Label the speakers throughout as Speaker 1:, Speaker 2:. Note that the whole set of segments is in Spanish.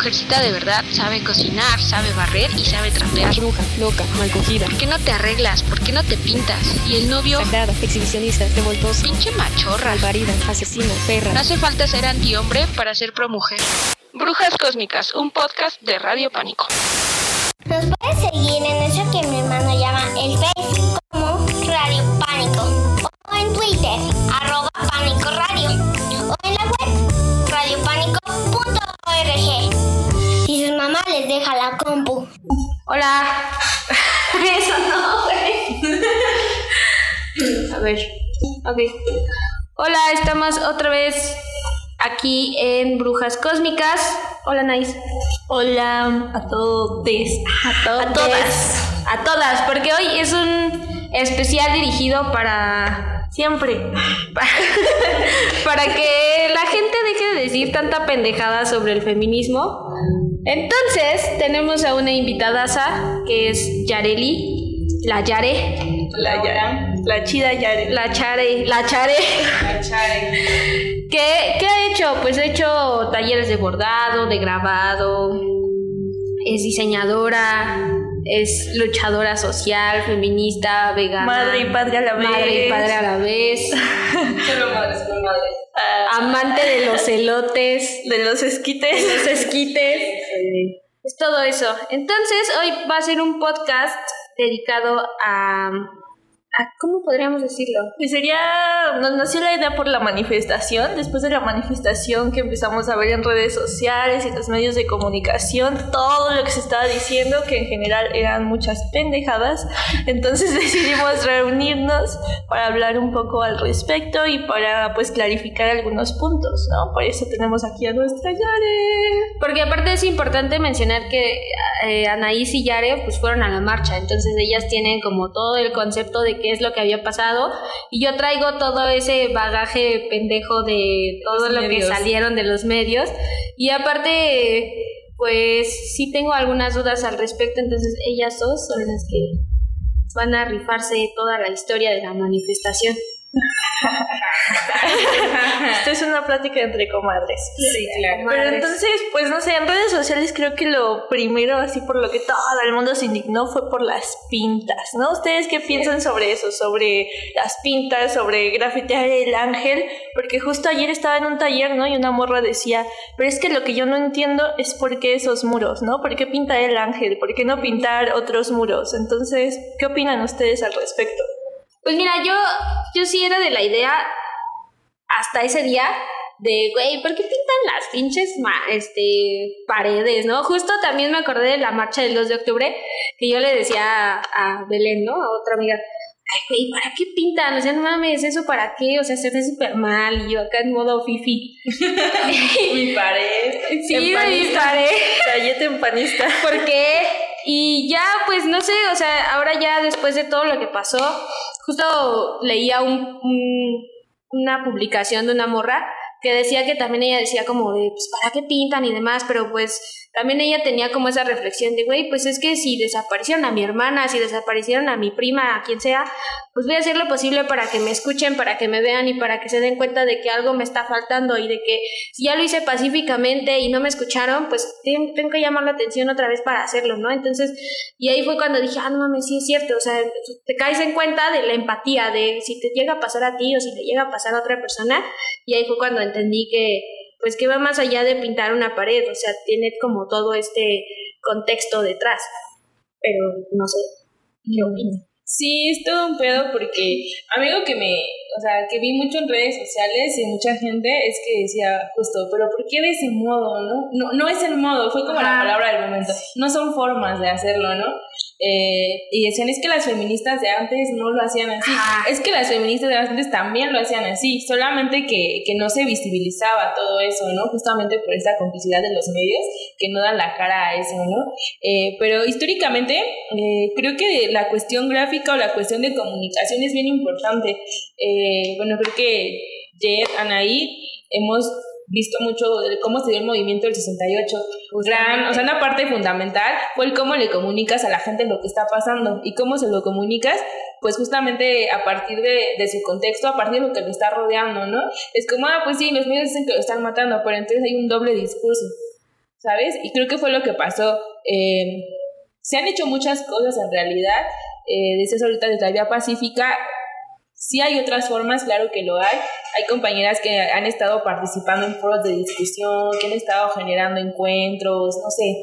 Speaker 1: mujercita de verdad sabe cocinar, sabe barrer y sabe trapear.
Speaker 2: Bruja, loca, mal cogida.
Speaker 1: ¿Por qué no te arreglas? ¿Por qué no te pintas? Y el novio,
Speaker 2: Sagrada, exhibicionista, revoltosa,
Speaker 1: pinche machorra.
Speaker 2: alvarida, asesina, perra.
Speaker 1: No hace falta ser antihombre para ser promujer. Brujas Cósmicas, un podcast de Radio Pánico.
Speaker 3: Nos puedes seguir compu.
Speaker 1: Hola. Eso no, güey. A ver. Ok. Hola, estamos otra vez aquí en Brujas Cósmicas. Hola, Nice. Hola a todos. A,
Speaker 4: A todas.
Speaker 1: A todas, porque hoy es un especial dirigido para siempre. Pa- para que la gente deje de decir tanta pendejada sobre el feminismo. Entonces, tenemos a una invitadaza que es Yareli, la Yare,
Speaker 4: La, ya, la chida Yare.
Speaker 1: la Chare, la Chare. ¿Qué, ¿Qué ha hecho? Pues ha hecho talleres de bordado, de grabado, es diseñadora, es luchadora social, feminista, vegana.
Speaker 4: Madre y padre a la vez.
Speaker 1: Madre y padre a la vez.
Speaker 4: Solo madre, solo madre.
Speaker 1: amante de los elotes,
Speaker 4: de los esquites.
Speaker 1: los esquites. Es todo eso. Entonces, hoy va a ser un podcast dedicado a. a ¿Cómo podríamos decirlo?
Speaker 4: Y sería, nos nació la idea por la manifestación, después de la manifestación que empezamos a ver en redes sociales y en los medios de comunicación, todo lo que se estaba diciendo, que en general eran muchas pendejadas, entonces decidimos reunirnos para hablar un poco al respecto y para pues clarificar algunos puntos, ¿no? Por eso tenemos aquí a nuestra Yare.
Speaker 1: Porque aparte es importante mencionar que eh, Anaís y Yare pues fueron a la marcha, entonces ellas tienen como todo el concepto de qué es lo que había pasado. Y yo traigo todo ese bagaje pendejo de todo
Speaker 4: Los
Speaker 1: lo que salieron de los medios. Y aparte pues sí tengo algunas dudas al respecto, entonces ellas dos son las que van a rifarse toda la historia de la manifestación.
Speaker 4: Esto es una plática entre comadres.
Speaker 1: Sí, claro.
Speaker 4: Pero entonces, pues no sé, en redes sociales creo que lo primero, así por lo que todo el mundo se indignó, fue por las pintas, ¿no? ¿Ustedes qué piensan sobre eso? Sobre las pintas, sobre grafitear el ángel, porque justo ayer estaba en un taller, ¿no? Y una morra decía, pero es que lo que yo no entiendo es por qué esos muros, ¿no? ¿Por qué pintar el ángel? ¿Por qué no pintar otros muros? Entonces, ¿qué opinan ustedes al respecto?
Speaker 1: Pues mira, yo, yo sí era de la idea hasta ese día de, güey, ¿por qué pintan las pinches ma- este, paredes, no? Justo también me acordé de la marcha del 2 de octubre, que yo le decía a, a Belén, ¿no? A otra amiga, ay, güey, ¿para qué pintan? O sea, no mames, ¿eso para qué? O sea, se ve súper mal, y yo acá en modo fifi.
Speaker 4: Mi pared.
Speaker 1: Sí, de mi pared.
Speaker 4: Galleta empanista.
Speaker 1: ¿Por qué? Y ya, pues no sé, o sea, ahora ya después de todo lo que pasó, justo leía un, un- una publicación de una morra que decía que también ella decía como de, pues, ¿para qué pintan y demás? Pero pues también ella tenía como esa reflexión de, güey, pues es que si desaparecieron a mi hermana, si desaparecieron a mi prima, a quien sea, pues voy a hacer lo posible para que me escuchen, para que me vean y para que se den cuenta de que algo me está faltando y de que si ya lo hice pacíficamente y no me escucharon, pues ten- tengo que llamar la atención otra vez para hacerlo, ¿no? Entonces, y ahí fue cuando dije, ah, no mames, sí es cierto, o sea, te caes en cuenta de la empatía, de si te llega a pasar a ti o si te llega a pasar a otra persona, y ahí fue cuando entendí que, pues que va más allá de pintar una pared, o sea, tiene como todo este contexto detrás, pero no sé, ¿qué opinas?
Speaker 5: Sí, es todo un pedo porque algo que me, o sea, que vi mucho en redes sociales y mucha gente es que decía justo, pero ¿por qué de ese modo, no? No, no es el modo, fue como la palabra del momento. No son formas de hacerlo, ¿no? Eh, y decían, es que las feministas de antes no lo hacían así.
Speaker 1: Ajá.
Speaker 5: Es que las feministas de antes también lo hacían así, solamente que, que no se visibilizaba todo eso, ¿no? Justamente por esta complicidad de los medios que no dan la cara a eso, ¿no? Eh, pero históricamente eh, creo que la cuestión gráfica o la cuestión de comunicación es bien importante. Eh, bueno, creo que Jet, Anaí, hemos visto mucho de cómo se dio el movimiento del 68. Gran, o sea, una parte fundamental fue el cómo le comunicas a la gente lo que está pasando y cómo se lo comunicas, pues justamente a partir de, de su contexto, a partir de lo que lo está rodeando, ¿no? Es como, ah, pues sí, los medios dicen que lo están matando, pero entonces hay un doble discurso. ¿sabes? Y creo que fue lo que pasó. Eh, se han hecho muchas cosas en realidad. Eh, desde ahorita de la vía pacífica, sí hay otras formas, claro que lo hay. Hay compañeras que han estado participando en foros de discusión, que han estado generando encuentros, no sé,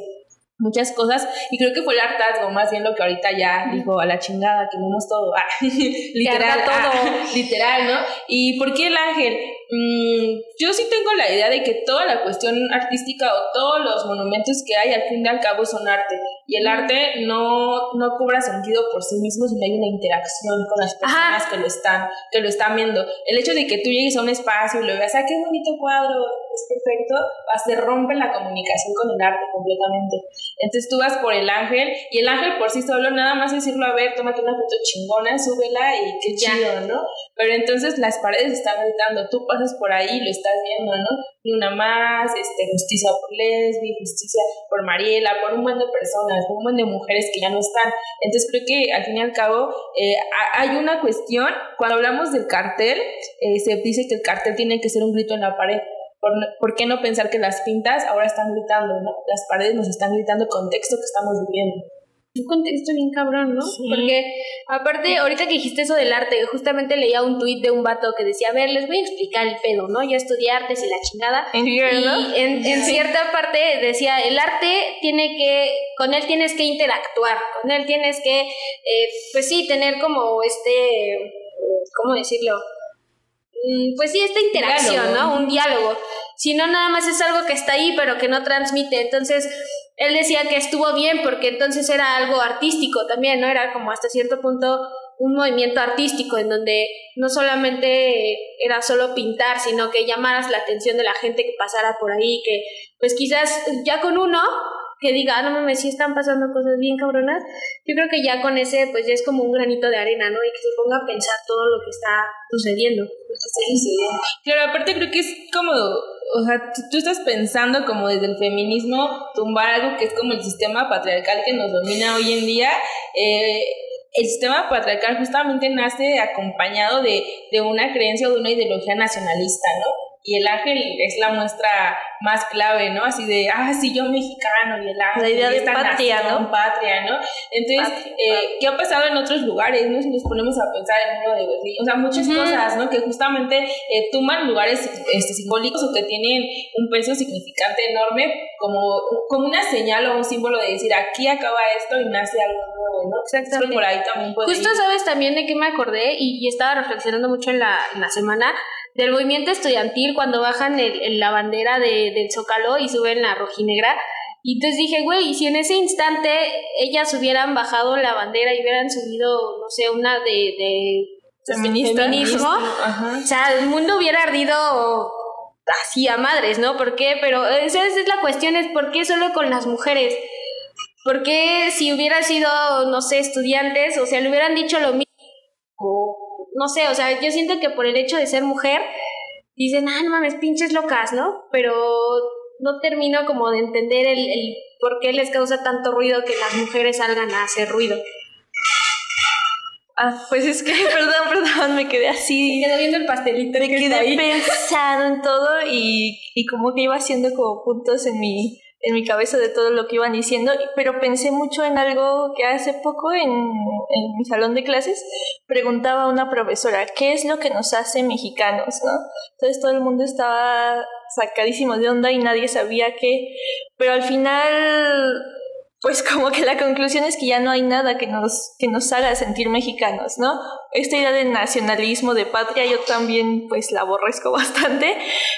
Speaker 5: muchas cosas y creo que fue el hartazgo más bien lo que ahorita ya dijo a la chingada quememos todo ah, literal
Speaker 1: todo.
Speaker 5: ah, literal no y por qué el ángel Mm, yo sí tengo la idea de que toda la cuestión artística o todos los monumentos que hay al fin y al cabo son arte. Y el arte no, no cobra sentido por sí mismo si no hay una interacción con las personas que lo están que lo están viendo. El hecho de que tú llegues a un espacio y lo veas ah qué bonito cuadro es perfecto se rompe la comunicación con el arte completamente. Entonces tú vas por el ángel y el ángel por sí solo nada más decirlo a ver tómate una foto chingona súbela y qué chido no pero entonces las paredes están gritando tú pasas por ahí lo estás viendo, ¿no? Y una más, este, justicia por Lesbi, justicia por Mariela, por un buen de personas, un buen de mujeres que ya no están. Entonces creo que al fin y al cabo eh, hay una cuestión, cuando hablamos del cartel, eh, se dice que el cartel tiene que ser un grito en la pared. ¿Por, ¿Por, qué no pensar que las pintas ahora están gritando, ¿no? Las paredes nos están gritando el contexto que estamos viviendo
Speaker 1: un contexto bien cabrón, ¿no? Porque aparte, ahorita que dijiste eso del arte, justamente leía un tuit de un vato que decía, a ver, les voy a explicar el pedo, ¿no? Yo estudié artes y la chingada. y en, en cierta parte decía, el arte tiene que, con él tienes que interactuar, con él tienes que, eh, pues sí, tener como este, ¿cómo decirlo? Mm, pues sí, esta interacción, ¿no? Un diálogo. Si no, nada más es algo que está ahí, pero que no transmite. Entonces, él decía que estuvo bien porque entonces era algo artístico también, ¿no? Era como hasta cierto punto un movimiento artístico en donde no solamente era solo pintar, sino que llamaras la atención de la gente que pasara por ahí, que pues quizás ya con uno que diga, ah, no mames, sí están pasando cosas bien cabronas, yo creo que ya con ese, pues ya es como un granito de arena, ¿no? Y que se ponga a pensar todo lo que está sucediendo.
Speaker 5: Claro, aparte creo que es como, o sea, tú, estás pensando como desde el feminismo tumbar algo que es como el sistema patriarcal que nos domina hoy en día. Eh, el sistema patriarcal justamente nace acompañado de, de una creencia o de una ideología nacionalista, ¿no? Y el ángel es la muestra más clave, ¿no? Así de, ah, sí, yo mexicano y el ángel.
Speaker 4: La idea de patria, ¿no?
Speaker 5: Patria, ¿no? Entonces, eh, ¿qué ha pasado en otros lugares, no? Si nos ponemos a pensar en uno de Berlín, o sea, muchas cosas, ¿no? Que justamente eh, toman lugares este, simbólicos o que tienen un peso significante enorme como, como una señal o un símbolo de decir, aquí acaba esto y nace algo nuevo, ¿no?
Speaker 1: Exactamente.
Speaker 5: por ahí también puede
Speaker 1: Justo sabes también de qué me acordé y, y estaba reflexionando mucho en la, en la semana del movimiento estudiantil cuando bajan el, la bandera de, del Zócalo y suben la rojinegra. Y entonces dije, güey, si en ese instante ellas hubieran bajado la bandera y hubieran subido, no sé, una de, de feminismo, o sea, el mundo hubiera ardido así a madres, ¿no? ¿Por qué? Pero esa es la cuestión, es por qué solo con las mujeres. ¿Por qué si hubiera sido, no sé, estudiantes, o sea, le hubieran dicho lo mismo? No sé, o sea, yo siento que por el hecho de ser mujer, dicen, ah, no mames, pinches locas, ¿no? Pero no termino como de entender el, el por qué les causa tanto ruido que las mujeres salgan a hacer ruido.
Speaker 4: Ah, pues es que, perdón, perdón, me quedé así.
Speaker 1: Me quedé viendo el pastelito.
Speaker 4: Me quedé pensando en todo y, y como que iba haciendo como puntos en mi, en mi cabeza de todo lo que iban diciendo, pero pensé mucho en algo que hace poco en, en mi salón de clases preguntaba a una profesora, ¿qué es lo que nos hace mexicanos? ¿no? Entonces todo el mundo estaba sacadísimo de onda y nadie sabía qué, pero al final pues como que la conclusión es que ya no hay nada que nos, que nos haga sentir mexicanos, ¿no? Esta idea de nacionalismo, de patria, yo también pues la aborrezco bastante,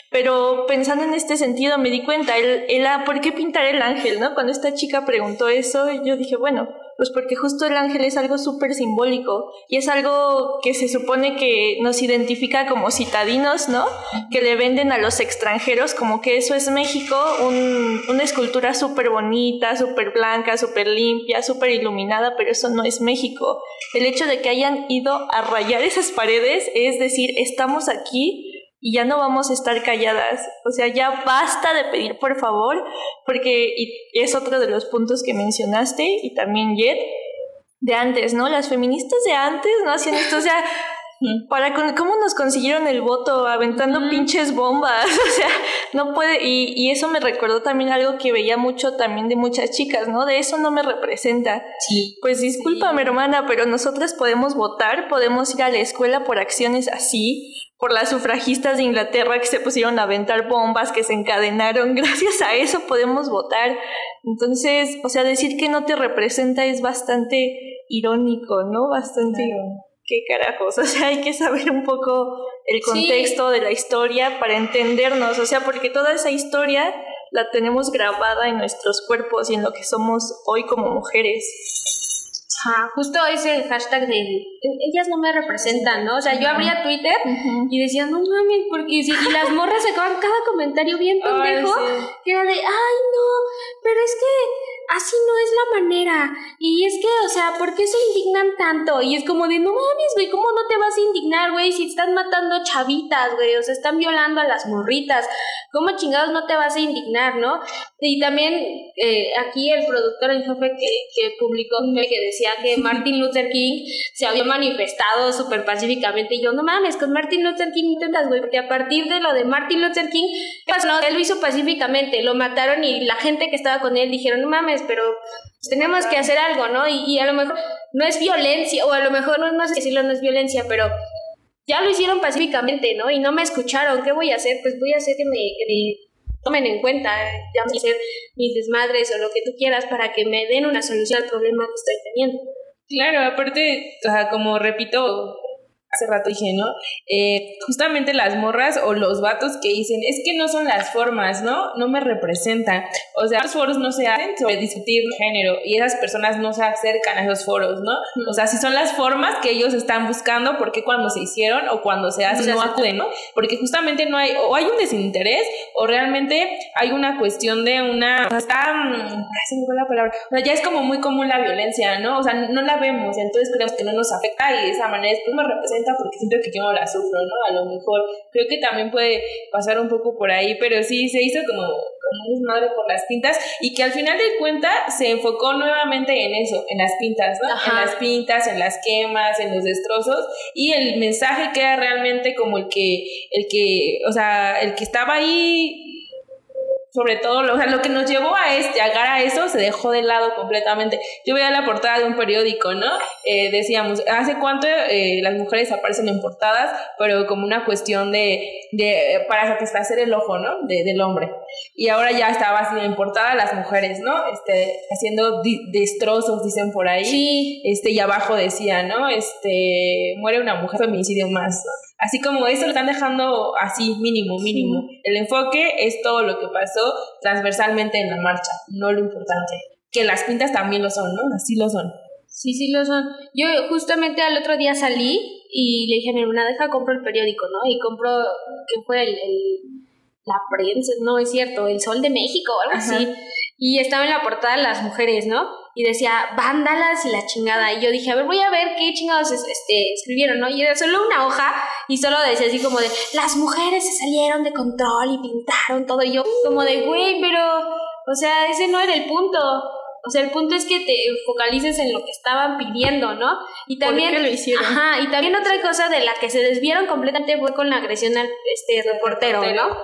Speaker 4: pero pensando en este sentido me di cuenta, el, el, ¿por qué pintar el ángel, no? Cuando esta chica preguntó eso, yo dije, bueno, pues porque justo el ángel es algo súper simbólico y es algo que se supone que nos identifica como citadinos, ¿no? Que le venden a los extranjeros como que eso es México, un, una escultura súper bonita, súper blanca, súper limpia, súper iluminada, pero eso no es México. El hecho de que hayan ido a rayar esas paredes es decir, estamos aquí y ya no vamos a estar calladas. O sea, ya basta de pedir por favor, porque es otro de los puntos que mencionaste y también Jet, de antes, ¿no? Las feministas de antes no hacían esto, o sea, para con, cómo nos consiguieron el voto aventando pinches bombas, o sea, no puede y, y eso me recordó también algo que veía mucho también de muchas chicas, ¿no? De eso no me representa.
Speaker 5: Sí.
Speaker 4: Pues discúlpame, hermana, pero nosotras podemos votar, podemos ir a la escuela por acciones así, por las sufragistas de Inglaterra que se pusieron a aventar bombas, que se encadenaron, gracias a eso podemos votar. Entonces, o sea, decir que no te representa es bastante irónico, ¿no? Bastante qué carajos, o sea, hay que saber un poco el contexto de la historia para entendernos, o sea, porque toda esa historia la tenemos grabada en nuestros cuerpos y en lo que somos hoy como mujeres.
Speaker 1: Ajá, justo ese hashtag de ellas no me representan, ¿no? O sea, yo abría Twitter y decía, no mames, porque y, si- y las morras sacaban cada comentario bien pendejo, que era de, ay, no, pero es que así no es la manera. Y es que, o sea, ¿por qué se indignan tanto? Y es como de, no mames, güey, ¿cómo no te vas a indignar, güey? Si están matando chavitas, güey, o sea, están violando a las morritas. ¿Cómo chingados no te vas a indignar, no? Y también eh, aquí el productor en jefe que, que publicó que decía que Martin Luther King se había manifestado súper pacíficamente. Y yo, no mames, con Martin Luther King intentas, güey, porque a partir de lo de Martin Luther King, ¿qué pasó? No, él lo hizo pacíficamente, lo mataron y la gente que estaba con él dijeron, no mames, pero tenemos que hacer algo, ¿no? Y, a lo mejor no es violencia, o a lo mejor no, no sé decirlo, no es violencia, pero ya lo hicieron pacíficamente, ¿no? Y no me escucharon. ¿Qué voy a hacer? Pues voy a hacer que me, que me tomen en cuenta, ya voy a hacer mis desmadres o lo que tú quieras para que me den una solución al problema que estoy teniendo.
Speaker 5: Claro, aparte, o sea, como repito, hace rato dije, ¿no? Eh, justamente las morras o los vatos que dicen, es que no son las formas, ¿no? No me representan. O sea, los foros no se hacen sobre discutir género y esas personas no se acercan a esos foros, ¿no? O sea, si son las formas que ellos están buscando, ¿por qué cuando se hicieron o cuando se hacen no acuden, ¿no? Porque justamente no hay, o hay un desinterés o realmente hay una cuestión de una, o sea, está, mm, se me fue la palabra, o sea, ya es como muy común la violencia, ¿no? O sea, no la vemos, entonces creemos que no nos afecta y de esa manera después me representa porque siento que yo no la sufro, ¿no? A lo mejor creo que también puede pasar un poco por ahí, pero sí se hizo como, como un desmadre por las pintas y que al final de cuentas se enfocó nuevamente en eso, en las pintas, ¿no?
Speaker 1: Ajá.
Speaker 5: En las pintas, en las quemas, en los destrozos y el mensaje que era realmente como el que, el que, o sea, el que estaba ahí sobre todo, lo, o sea, lo que nos llevó a este, llegar a eso se dejó de lado completamente. Yo veía la portada de un periódico, ¿no? Eh, decíamos, ¿hace cuánto eh, las mujeres aparecen en portadas? Pero como una cuestión de, de para satisfacer el ojo, ¿no? De, del hombre. Y ahora ya estaba así en portada las mujeres, ¿no? Este, haciendo di- destrozos, dicen por ahí.
Speaker 1: Sí,
Speaker 5: Este, y abajo decía, ¿no? Este, muere una mujer, feminicidio más, ¿no? Así como eso lo están dejando así, mínimo, mínimo. El enfoque es todo lo que pasó transversalmente en la marcha, no lo importante. Que las pintas también lo son, ¿no? Así lo son.
Speaker 1: sí, sí lo son. Yo justamente al otro día salí y le dije a mi hermana, deja, compro el periódico, ¿no? Y compro, que fue el, el- la prensa, no es cierto, el Sol de México o algo
Speaker 5: Ajá.
Speaker 1: así. Y estaba en la portada las mujeres, ¿no? Y decía, vándalas y la chingada. Y yo dije, a ver, voy a ver qué chingados es- este, escribieron, ¿no? Y era solo una hoja y solo decía así como de, las mujeres se salieron de control y pintaron todo. Y yo como de, güey, pero, o sea, ese no era el punto. O sea, el punto es que te focalices en lo que estaban pidiendo, ¿no? Y también...
Speaker 4: lo hicieron?
Speaker 1: Ajá, y también otra cosa de la que se desvieron completamente fue con la agresión al este reportero, ¿no?
Speaker 5: Claro.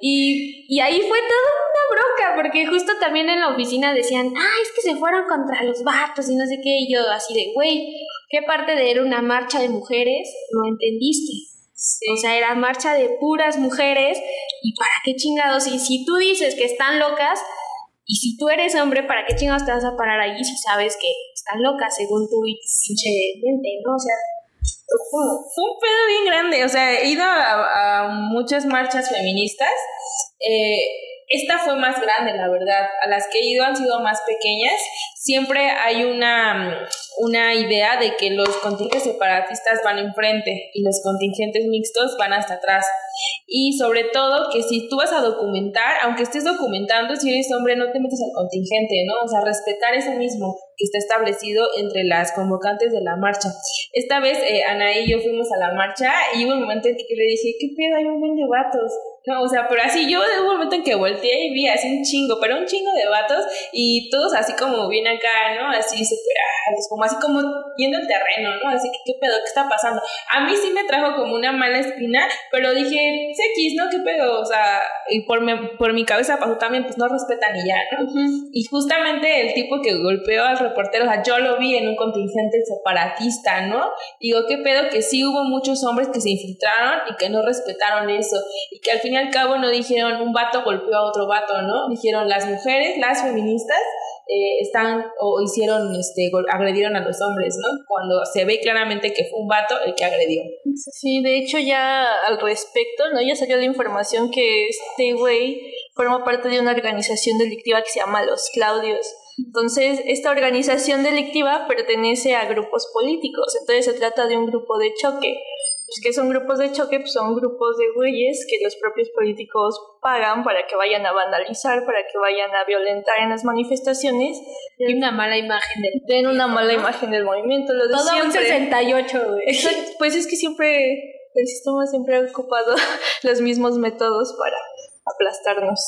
Speaker 1: Y, y ahí fue toda una bronca, porque justo también en la oficina decían, ah, es que se fueron contra los vatos y no sé qué, y yo así de, güey, ¿qué parte de era una marcha de mujeres no entendiste? O sea, era marcha de puras mujeres, y para qué chingados, y si tú dices que están locas, y si tú eres hombre, ¿para qué chingados te vas a parar ahí si sabes que están locas según tú y tu pinche mente, ¿no? O sea,
Speaker 5: Fue un pedo bien grande, o sea, he ido a, a muchas marchas feministas. eh, esta fue más grande, la verdad. A las que he ido han sido más pequeñas. Siempre hay una, una idea de que los contingentes separatistas van enfrente y los contingentes mixtos van hasta atrás. Y sobre todo que si tú vas a documentar, aunque estés documentando, si eres hombre no te metes al contingente, ¿no? O sea, respetar eso mismo que está establecido entre las convocantes de la marcha. Esta vez eh, Ana y yo fuimos a la marcha y hubo un momento en que le dije, ¿qué pedo? Hay un buen de vatos. No, o sea, pero así yo de un momento en que volteé y vi así un chingo, pero un chingo de vatos y todos así como bien acá, ¿no? Así súper como así como yendo el terreno, ¿no? Así que, ¿qué pedo? ¿Qué está pasando? A mí sí me trajo como una mala espina, pero dije, X, ¿no? ¿Qué pedo? O sea, y por mi, por mi cabeza pasó también, pues no respetan y ya, ¿no? Y justamente el tipo que golpeó al reportero, o sea, yo lo vi en un contingente separatista, ¿no? Digo, ¿qué pedo? Que sí hubo muchos hombres que se infiltraron y que no respetaron eso y que al fin y al cabo no dijeron un vato golpeó a otro vato, ¿no? Dijeron las mujeres, las feministas, eh, están o hicieron, este, agredieron a los hombres, ¿no? Cuando se ve claramente que fue un vato el que agredió.
Speaker 4: Sí, de hecho ya al respecto, ¿no? Ya salió la información que este güey forma parte de una organización delictiva que se llama Los Claudios. Entonces, esta organización delictiva pertenece a grupos políticos, entonces se trata de un grupo de choque. Pues, ¿Qué son grupos de choque? Pues son grupos de güeyes que los propios políticos pagan para que vayan a vandalizar, para que vayan a violentar en las manifestaciones.
Speaker 1: Tiene una mala imagen del
Speaker 4: Den una mala imagen del movimiento, lo de
Speaker 1: Todo un
Speaker 4: siempre.
Speaker 1: 68, güey.
Speaker 4: Exacto, pues es que siempre, el sistema siempre ha ocupado los mismos métodos para aplastarnos.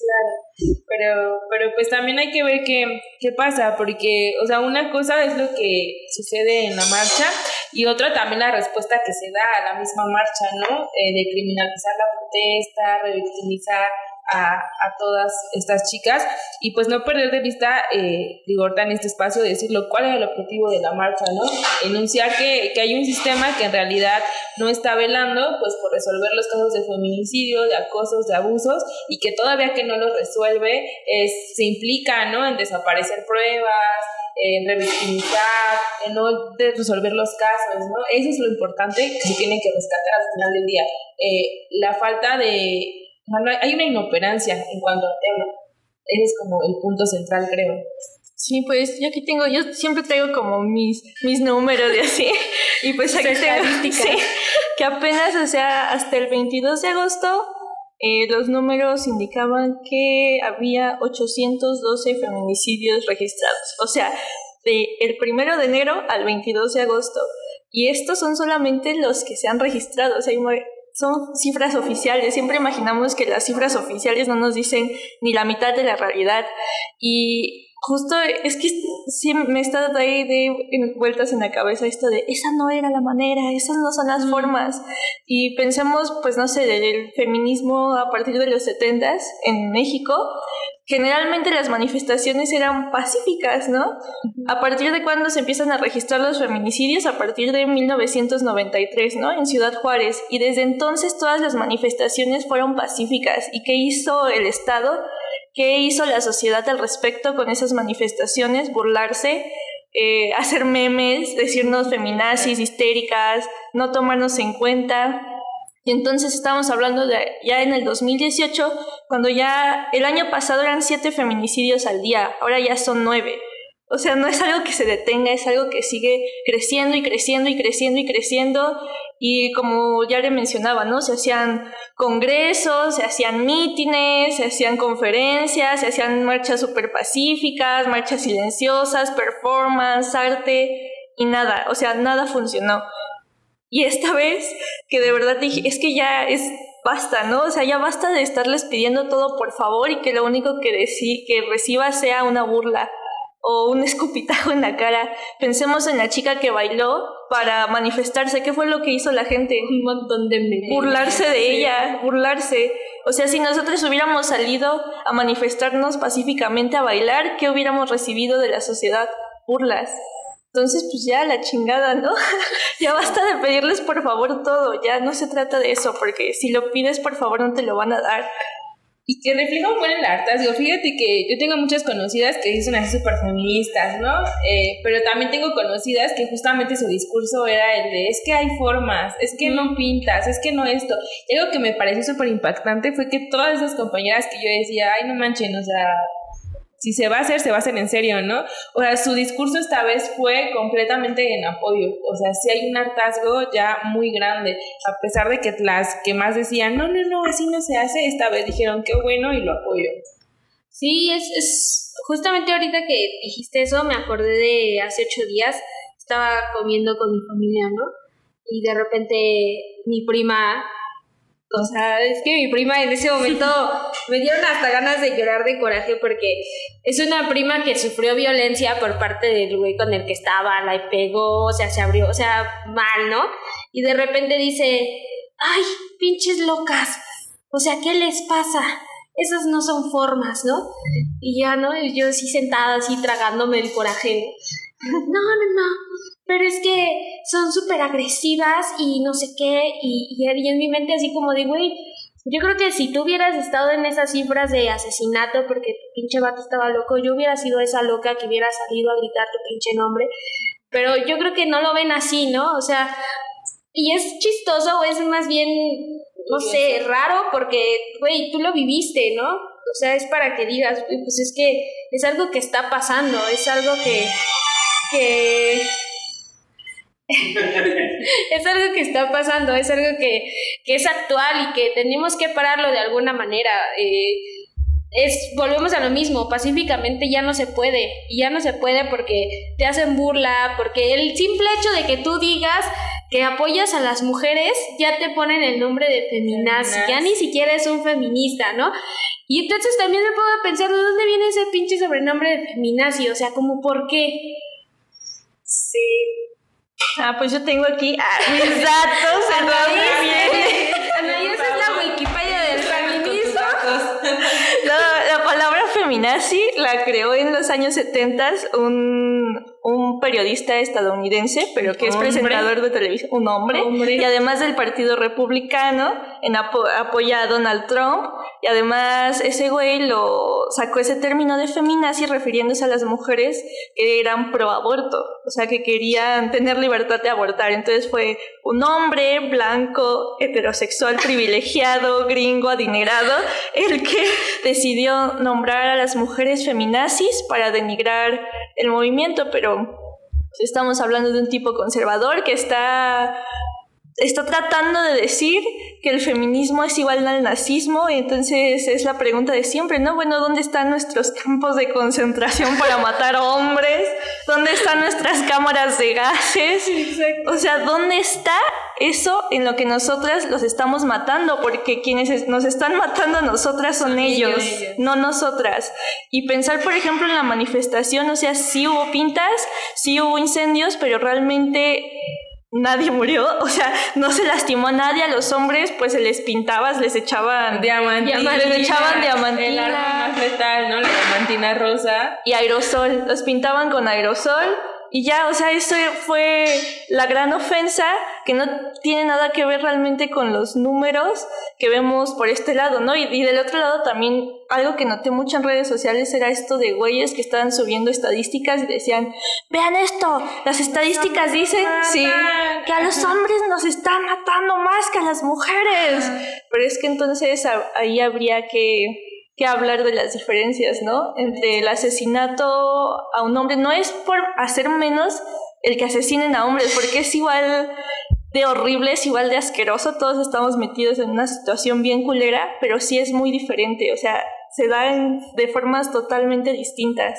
Speaker 5: Claro, pero, pero pues también hay que ver qué, qué pasa, porque, o sea, una cosa es lo que sucede en la marcha y otra también la respuesta que se da a la misma marcha, ¿no? Eh, de criminalizar la protesta, revictimizar a, a todas estas chicas y pues no perder de vista, eh, digo, ahorita en este espacio, decirlo, cuál es el objetivo de la marcha, ¿no? Enunciar que, que hay un sistema que en realidad no está velando pues por resolver los casos de feminicidio, de acosos, de abusos y que todavía que no los resuelve es, se implica, ¿no? En desaparecer pruebas, en revictimizar, en no de resolver los casos, ¿no? Eso es lo importante que se tiene que rescatar al final del día. Eh, la falta de... hay una inoperancia en cuanto al tema. Ese es como el punto central, creo.
Speaker 4: Sí, pues yo aquí tengo, yo siempre traigo como mis, mis números y así. Y pues aquí tengo, sí, que apenas, o sea, hasta el 22 de agosto, eh, los números indicaban que había 812 feminicidios registrados. O sea, de el primero de enero al 22 de agosto. Y estos son solamente los que se han registrado. O son cifras oficiales. Siempre imaginamos que las cifras oficiales no nos dicen ni la mitad de la realidad. Y justo es que sí me está ahí de en- vueltas en la cabeza esto de esa no era la manera, esas no son las formas. Y pensemos, pues no sé, del feminismo a partir de los 70 en México. Generalmente las manifestaciones eran pacíficas, ¿no? ¿A partir de cuándo se empiezan a registrar los feminicidios? A partir de 1993, ¿no? En Ciudad Juárez. Y desde entonces todas las manifestaciones fueron pacíficas. ¿Y qué hizo el Estado? ¿Qué hizo la sociedad al respecto con esas manifestaciones? Burlarse, eh, hacer memes, decirnos feminazis, histéricas, no tomarnos en cuenta. Y entonces estamos hablando de ya en el 2018, cuando ya el año pasado eran siete feminicidios al día, ahora ya son nueve. O sea, no es algo que se detenga, es algo que sigue creciendo y creciendo y creciendo y creciendo. Y como ya le mencionaba, ¿no? Se hacían congresos, se hacían mítines, se hacían conferencias, se hacían marchas súper pacíficas, marchas silenciosas, performance, arte y nada. O sea, nada funcionó. Y esta vez que de verdad dije, es que ya es basta, ¿no? O sea, ya basta de estarles pidiendo todo por favor y que lo único que, que reciba sea una burla o un escupitajo en la cara. Pensemos en la chica que bailó para manifestarse. ¿Qué fue lo que hizo la gente?
Speaker 1: Un montón de memes.
Speaker 4: Burlarse de ella, burlarse. O sea, si nosotros hubiéramos salido a manifestarnos pacíficamente, a bailar, ¿qué hubiéramos recibido de la sociedad? Burlas. Entonces, pues ya la chingada, ¿no? ya basta de pedirles por favor todo, ya no se trata de eso, porque si lo pides por favor no te lo van a dar.
Speaker 5: Y que refleja un buen el hartazgo. Fíjate que yo tengo muchas conocidas que son así súper feministas, ¿no? Eh, pero también tengo conocidas que justamente su discurso era el de es que hay formas, es que no pintas, es que no esto. Y algo que me pareció súper impactante fue que todas esas compañeras que yo decía, ay, no manchen, o sea, si se va a hacer, se va a hacer en serio, ¿no? O sea, su discurso esta vez fue completamente en apoyo. O sea, sí hay un hartazgo ya muy grande. A pesar de que las que más decían, no, no, no, así no se hace, esta vez dijeron, qué bueno y lo apoyo.
Speaker 1: Sí, es, es justamente ahorita que dijiste eso, me acordé de hace ocho días, estaba comiendo con mi familia, ¿no? Y de repente mi prima O sea, es que mi prima en ese momento me dieron hasta ganas de llorar de coraje porque es una prima que sufrió violencia por parte del güey con el que estaba, la pegó, o sea, se abrió, o sea, mal, ¿no? Y de repente dice, ay, pinches locas, o sea, ¿qué les pasa? Esas no son formas, ¿no? Y ya, ¿no? Y yo así sentada, así tragándome el coraje. No, no, no, pero es que son súper agresivas y no sé qué, y, y, en mi mente así como de, güey, yo creo que si tú hubieras estado en esas cifras de asesinato porque tu pinche vato estaba loco, yo hubiera sido esa loca que hubiera salido a gritar tu pinche nombre, pero yo creo que no lo ven así, ¿no? O sea, y es chistoso o es más bien, no sé, raro porque, güey, tú lo viviste, ¿no? O sea, es para que digas, pues es que es algo que está pasando, es algo que... que es algo que está pasando, es algo que, es actual y que tenemos que pararlo de alguna manera. Eh, es, volvemos a lo mismo, pacíficamente ya no se puede, y ya no se puede porque te hacen burla, porque el simple hecho de que tú digas que apoyas a las mujeres, ya te ponen el nombre de feminazi, ya ni siquiera es un feminista, ¿no? Y entonces también me puedo pensar, ¿de dónde viene ese pinche sobrenombre de feminazi? O sea, como, ¿por qué?
Speaker 4: Sí, Ah, pues yo tengo aquí ah, mis datos.
Speaker 1: Anaís, Anaís es la Wikipedia del feminismo.
Speaker 4: La, la palabra feminazi la creó en los años 70 un, un periodista estadounidense, pero que es presentador de televisión, un hombre, y además del Partido Republicano, en apoya a Donald Trump, y además ese güey lo sacó ese término de feminazi refiriéndose a las mujeres que eran pro aborto, o sea, que querían tener libertad de abortar. Entonces fue un hombre blanco, heterosexual, privilegiado, gringo, adinerado, el que decidió nombrar a las mujeres feminazis para denigrar el movimiento, pero estamos hablando de un tipo conservador que está está tratando de decir que el feminismo es igual al nazismo, y entonces es la pregunta de siempre, ¿no? Bueno, ¿dónde están nuestros campos de concentración para matar hombres? ¿Dónde están nuestras cámaras de gases? O sea, ¿dónde está eso en lo que nosotras los estamos matando? Porque quienes nos están matando a nosotras son, ellos, no nosotras. Y pensar, por ejemplo, en la manifestación, o sea, sí hubo pintas, sí hubo incendios, pero realmente nadie murió, o sea, no se lastimó a nadie, a los hombres pues se les pintaba, les echaban
Speaker 5: diamantina,
Speaker 4: les echaban diamantina,
Speaker 5: el arma más letal, ¿no? La diamantina rosa
Speaker 4: y aerosol, los pintaban con aerosol y ya, o sea, eso fue la gran ofensa que no tiene nada que ver realmente con los números que vemos por este lado, ¿no? Y, del otro lado también algo que noté mucho en redes sociales era esto de güeyes que estaban subiendo estadísticas y decían, vean esto, las estadísticas dicen, sí, que a los hombres nos están matando más que a las mujeres. Pero es que entonces ahí habría que que hablar de las diferencias, ¿no? Entre el asesinato a un hombre. No es por hacer menos el que asesinen a hombres, porque es igual de horrible, es igual de asqueroso. Todos estamos metidos en una situación bien culera, pero sí es muy diferente. O sea, se dan de formas totalmente distintas.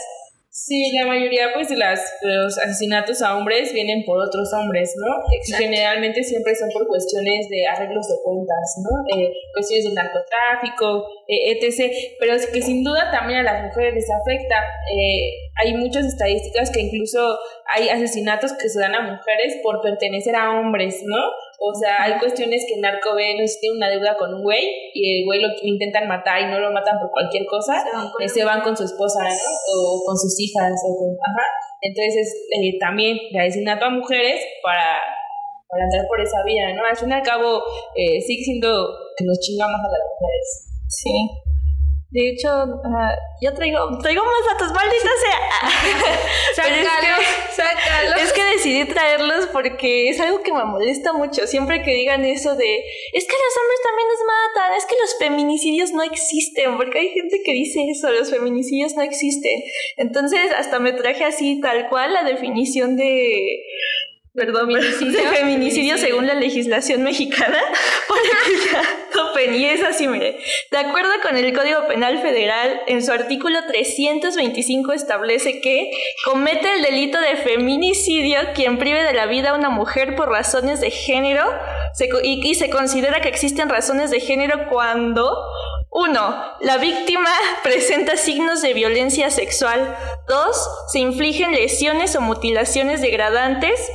Speaker 5: Sí, la mayoría pues de, las, los asesinatos a hombres vienen por otros hombres, ¿no? Generalmente siempre son por cuestiones de arreglos de cuentas, ¿no? Eh, cuestiones de narcotráfico, eh, etc. Pero es que sin duda también a las mujeres les afecta. Eh, hay muchas estadísticas que incluso hay asesinatos que se dan a mujeres por pertenecer a hombres, ¿no? O sea, hay cuestiones que el narco ve, no tiene una deuda con un güey y el güey lo intentan matar y no lo matan por cualquier cosa, se van con, su esposa, ¿no? O con sus hijas, o con, ajá. Entonces, eh, también el asesinato a mujeres para, para andar por esa vía, ¿no? Al fin y al cabo, eh, sigue siendo que nos chingamos a las mujeres.
Speaker 4: Sí. De hecho, uh, yo traigo, traigo más datos, maldita sea.
Speaker 1: sácalos, sácalos.
Speaker 4: Es que decidí traerlos porque es algo que me molesta mucho. Siempre que digan eso de, es que los hombres también nos matan, es que los feminicidios no existen, porque hay gente que dice eso, los feminicidios no existen. Entonces, hasta me traje así tal cual la definición de perdón, feminicidio, de feminicidio según la legislación mexicana, para que ya topen. Y es así, mire. De acuerdo con el Código Penal Federal, en su artículo 325 establece que comete el delito de feminicidio quien prive de la vida a una mujer por razones de género, se y, y se considera que existen razones de género cuando uno, la víctima presenta signos de violencia sexual. Dos, se infligen lesiones o mutilaciones degradantes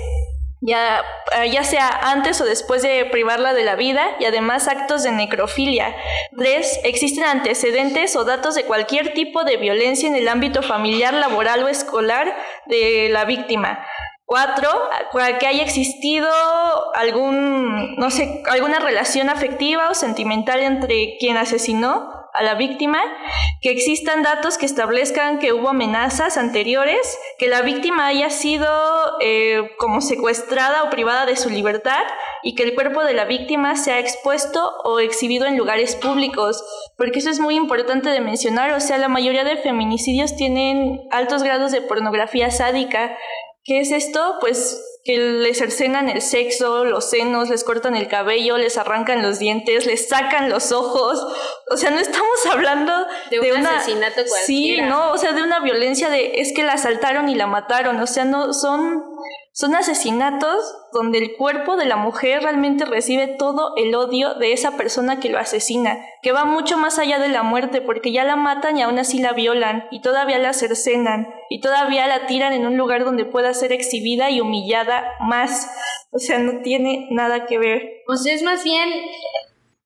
Speaker 4: ya, eh, ya sea antes o después de privarla de la vida y además actos de necrofilia. Tres, existen antecedentes o datos de cualquier tipo de violencia en el ámbito familiar, laboral o escolar de la víctima. Cuatro, que haya existido algún, no sé, alguna relación afectiva o sentimental entre quien asesinó a la víctima, que existan datos que establezcan que hubo amenazas anteriores, que la víctima haya sido eh, como secuestrada o privada de su libertad y que el cuerpo de la víctima sea expuesto o exhibido en lugares públicos, porque eso es muy importante de mencionar, o sea, la mayoría de feminicidios tienen altos grados de pornografía sádica. ¿Qué es esto? Pues que les cercenan el sexo, los senos, les cortan el cabello, les arrancan los dientes, les sacan los ojos. O sea, no estamos hablando
Speaker 1: De un
Speaker 4: una
Speaker 1: asesinato
Speaker 4: Sí,
Speaker 1: cualquiera.
Speaker 4: no, o sea, de una violencia de es que la asaltaron y la mataron, o sea, no son son asesinatos donde el cuerpo de la mujer realmente recibe todo el odio de esa persona que lo asesina, que va mucho más allá de la muerte, porque ya la matan y aún así la violan, y todavía la cercenan, y todavía la tiran en un lugar donde pueda ser exhibida y humillada más. O sea, no tiene nada que ver.
Speaker 1: O sea, es más bien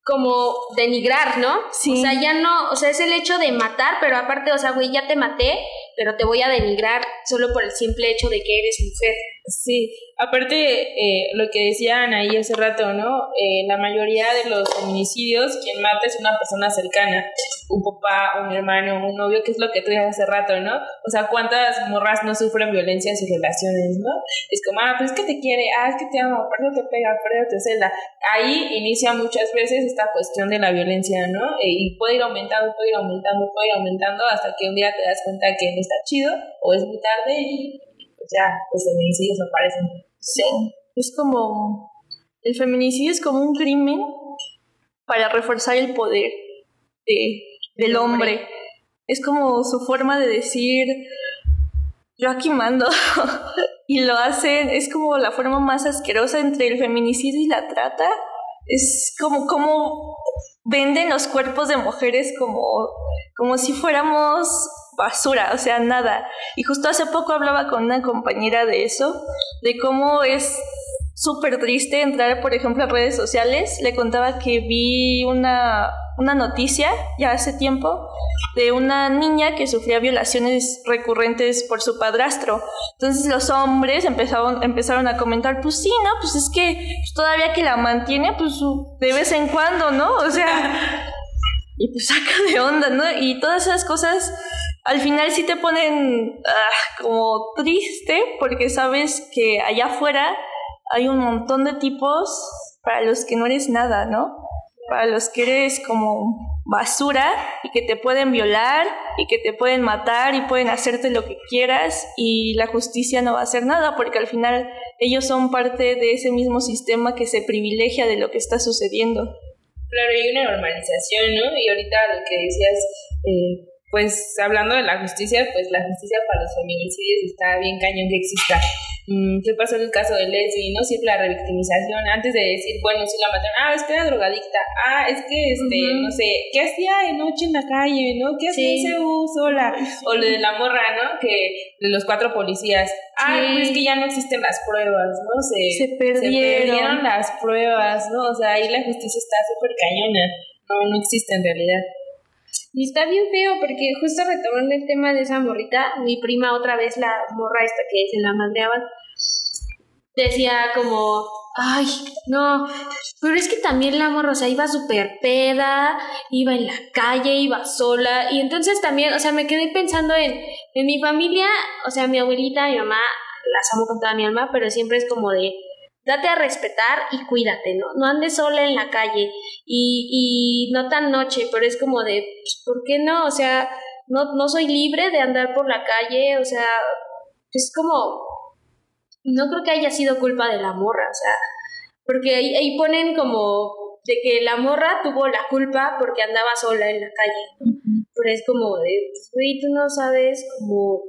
Speaker 1: como denigrar, ¿no?
Speaker 4: Sí.
Speaker 1: O sea, ya no, o sea, es el hecho de matar, pero aparte, o sea, güey, ya te maté, pero te voy a denigrar solo por el simple hecho de que eres mujer.
Speaker 5: Sí, aparte eh, lo que decían ahí hace rato, ¿no? Eh, la mayoría de los feminicidios, quien mata es una persona cercana, un papá, un hermano, un novio, que es lo que tú hace rato, ¿no? O sea, ¿cuántas morras no sufren violencia en sus relaciones, ¿no? Es como, ah, pues es que te quiere, ah, es que te ama, por eso te pega, por eso te cela. Ahí inicia muchas veces esta cuestión de la violencia, ¿no? Eh, y puede ir aumentando, puede ir aumentando, puede ir aumentando, hasta que un día te das cuenta que no está chido, o es muy tarde y ya, los feminicidios aparecen.
Speaker 4: Sí, es como el feminicidio es como un crimen para reforzar el poder de, del hombre. Es como su forma de decir yo aquí mando y lo hacen, es como la forma más asquerosa entre el feminicidio y la trata. Es como como venden los cuerpos de mujeres como como si fuéramos basura, o sea, nada. Y justo hace poco hablaba con una compañera de eso, de cómo es súper triste entrar, por ejemplo, a redes sociales. Le contaba que vi una, una noticia ya hace tiempo de una niña que sufría violaciones recurrentes por su padrastro. Entonces los hombres empezaron, empezaron a comentar, pues sí, ¿no? Pues es que todavía que la mantiene, pues de vez en cuando, ¿no? O sea, y pues saca de onda, ¿no? Y todas esas cosas al final sí te ponen ah, como triste porque sabes que allá afuera hay un montón de tipos para los que no eres nada, ¿no? Para los que eres como basura y que te pueden violar y que te pueden matar y pueden hacerte lo que quieras y la justicia no va a hacer nada porque al final ellos son parte de ese mismo sistema que se privilegia de lo que está sucediendo.
Speaker 5: Claro, hay una normalización, ¿no? Y ahorita lo que decías, eh, pues hablando de la justicia, pues la justicia para los feminicidios está bien cañón que exista. Mm, ¿Qué pasó en el caso de Leslie? ¿No? Siempre la revictimización, antes de decir, bueno, si la mataron, ah, es que era drogadicta, ah, es que, este, no sé, ¿qué hacía de noche en la calle, no? ¿Qué hacía
Speaker 1: Sí.
Speaker 5: sola? O lo de la morra, ¿no? Que de los cuatro policías, ah,
Speaker 4: Sí.
Speaker 5: pues es que ya no existen las pruebas, ¿no? Se,
Speaker 4: Se perdieron.
Speaker 5: perdieron las pruebas, ¿no? O sea, ahí la justicia está súper cañona, no, no existe en realidad.
Speaker 1: Y está bien feo porque justo retomando el tema de esa morrita, mi prima otra vez, la morra esta que se la madreaban, decía como, ay, no, pero es que también la morra, o sea, iba súper peda, iba en la calle, iba sola, y entonces también, o sea, me quedé pensando en, en mi familia, o sea, mi abuelita, mi mamá, las amo con toda mi alma, pero siempre es como de, date a respetar y cuídate, ¿no? No andes sola en la calle y, y no tan noche, pero es como de, pues, ¿por qué no? O sea, no, no soy libre de andar por la calle, o sea, es como, no creo que haya sido culpa de la morra, o sea, porque ahí, ahí ponen como de que la morra tuvo la culpa porque andaba sola en la calle, pero es como de, pues, güey, tú no sabes como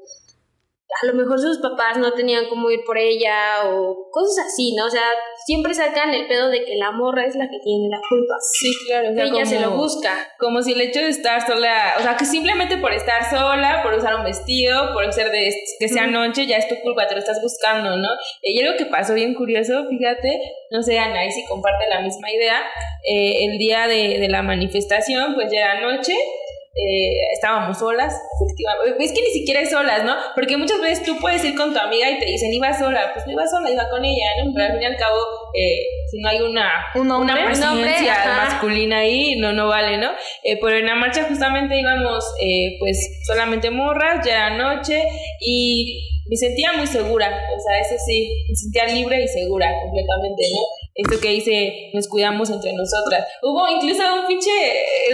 Speaker 1: a lo mejor sus papás no tenían cómo ir por ella o cosas así, ¿no? O sea, siempre sacan el pedo de que la morra es la que tiene la culpa.
Speaker 5: Sí, claro. O sea,
Speaker 1: ella se lo busca.
Speaker 5: Como si el hecho de estar sola, o sea, que simplemente por estar sola, por usar un vestido, por ser de que sea noche, ya es tu culpa, te lo estás buscando, ¿no? Y algo que pasó bien curioso, fíjate, no sé, Ana, si comparte la misma idea, eh, el día de, de la manifestación, pues ya era noche, eh, estábamos solas, efectivamente. Es que ni siquiera es solas, ¿no? Porque muchas veces tú puedes ir con tu amiga y te dicen, iba sola, pues no iba sola, iba con ella, ¿no? Pero al fin y al cabo, eh, si no hay una,
Speaker 4: Un hombre,
Speaker 5: una
Speaker 1: un
Speaker 5: presencia
Speaker 1: ajá.
Speaker 5: masculina ahí, no, no vale, ¿no? Eh, pero en la marcha justamente íbamos, eh, pues solamente morras, ya era noche y me sentía muy segura, o sea, eso sí, me sentía libre y segura completamente, ¿no? Esto que dice, nos cuidamos entre nosotras. Hubo incluso un pinche,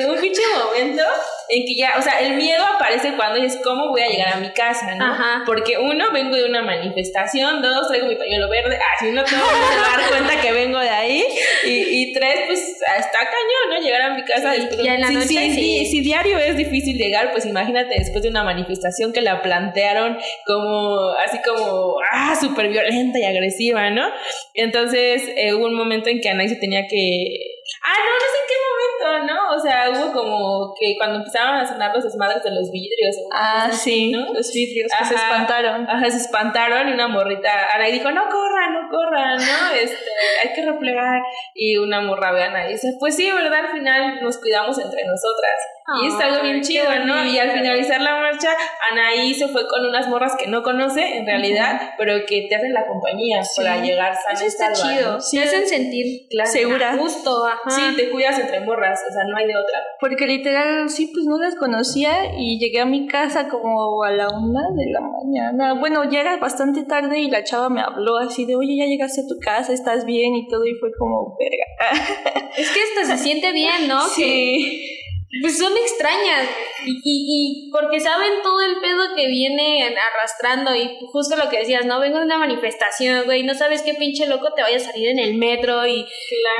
Speaker 5: un pinche momento en que ya, o sea, el miedo aparece cuando es cómo voy a llegar a mi casa, ¿no?
Speaker 1: Ajá.
Speaker 5: Porque uno, vengo de una manifestación, dos, traigo mi pañuelo verde, ah, si no va a dar cuenta que vengo de ahí, y, y tres, pues está cañón, ¿no? Llegar a mi casa
Speaker 1: Sí,
Speaker 5: después.
Speaker 1: ya en la
Speaker 5: si,
Speaker 1: noche,
Speaker 5: si-
Speaker 1: sí.
Speaker 5: si diario es difícil llegar, pues imagínate después de una manifestación que la plantearon como, así como, ah, súper violenta y agresiva, ¿no? Entonces eh, hubo un momento en que Anaí se tenía que... Ah, no, no sé qué ¿no? O sea, hubo como que cuando empezaban a sonar los desmadres de los vidrios.
Speaker 4: Ah,
Speaker 5: cosas
Speaker 4: sí,
Speaker 5: ¿no?
Speaker 4: los vidrios que se
Speaker 5: Ajá.
Speaker 4: espantaron.
Speaker 5: Ajá, se espantaron y una morrita, Ana dijo, no corran, no corran, ¿no? Este, hay que replegar. Y una morra ve a Ana y dice, pues sí, ¿verdad? Al final nos cuidamos entre nosotras. Y es algo bien chido, ¿no? Y al finalizar la marcha, Anaí se fue con unas morras que no conoce, en realidad, pero que te hacen la compañía para llegar sana
Speaker 1: Eso está
Speaker 5: salva,
Speaker 1: chido.
Speaker 5: ¿no?
Speaker 1: Se hacen sentir
Speaker 5: Claro.
Speaker 4: Segura.
Speaker 1: justo, ajá.
Speaker 5: Sí, te cuidas entre morras, o sea, no hay de otra.
Speaker 4: Porque literal, sí, pues no las conocía y llegué a mi casa como a la una de la mañana. Bueno, ya era bastante tarde y la chava me habló así de, oye, ya llegaste a tu casa, estás bien y todo, y fue como, verga.
Speaker 1: Es que esto se siente bien, ¿no?
Speaker 4: Sí.
Speaker 1: Pues son extrañas y, y, y porque saben todo el pedo que viene arrastrando y justo lo que decías, ¿no? Vengo de una manifestación, güey, no sabes qué pinche loco te vaya a salir en el metro y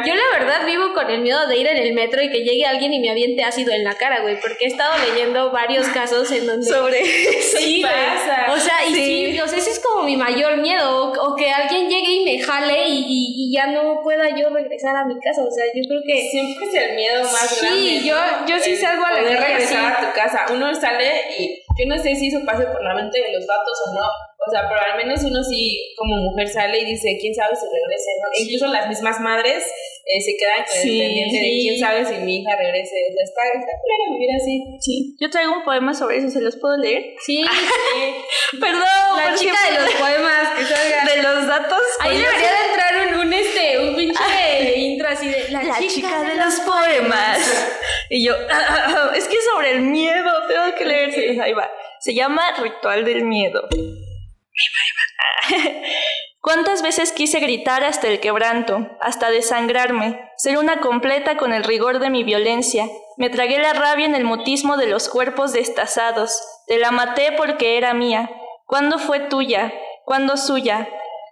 Speaker 1: yo la verdad vivo con el miedo de ir en el metro y que llegue alguien y me aviente ácido en la cara, güey, porque he estado leyendo varios casos en donde...
Speaker 4: Sobre eso.
Speaker 1: Sí,
Speaker 5: pasa.
Speaker 1: O sea, y
Speaker 4: Sí.
Speaker 1: sí, o sea, ese es como mi mayor miedo, o, o que alguien llegue y me jale y, y- ya no pueda yo regresar a mi casa, o sea, yo creo que...
Speaker 5: Siempre es el miedo más
Speaker 1: Sí,
Speaker 5: grande. ¿no?
Speaker 1: yo sí
Speaker 5: El
Speaker 1: salgo a la calle
Speaker 5: regresar
Speaker 1: así.
Speaker 5: a tu casa. Uno sale y yo no sé si eso pase por la mente de los vatos o no. O sea, pero al menos uno sí, como mujer, sale y dice, quién sabe si regrese, ¿no? E Incluso las mismas madres eh, se quedan con
Speaker 4: Sí,
Speaker 5: el pendiente de
Speaker 1: sí.
Speaker 5: quién sabe si mi hija regrese. O sea, está, está claro vivir así.
Speaker 4: Sí. Yo traigo un poema sobre eso, ¿se los puedo leer?
Speaker 1: Sí,
Speaker 4: Perdón,
Speaker 1: la chica de los poemas que salga.
Speaker 4: de los datos.
Speaker 1: Ahí debería de entrar un, un este, un pinche intro así de
Speaker 4: La chica de los poemas. Y yo, es que sobre el miedo, tengo que leerse. Ahí va. Se llama Ritual del Miedo. ¿Cuántas veces quise gritar hasta el quebranto, hasta desangrarme, ser una completa con el rigor de mi violencia? Me tragué la rabia en el mutismo de los cuerpos destazados. Te la maté porque era mía. ¿Cuándo fue tuya? ¿Cuándo suya?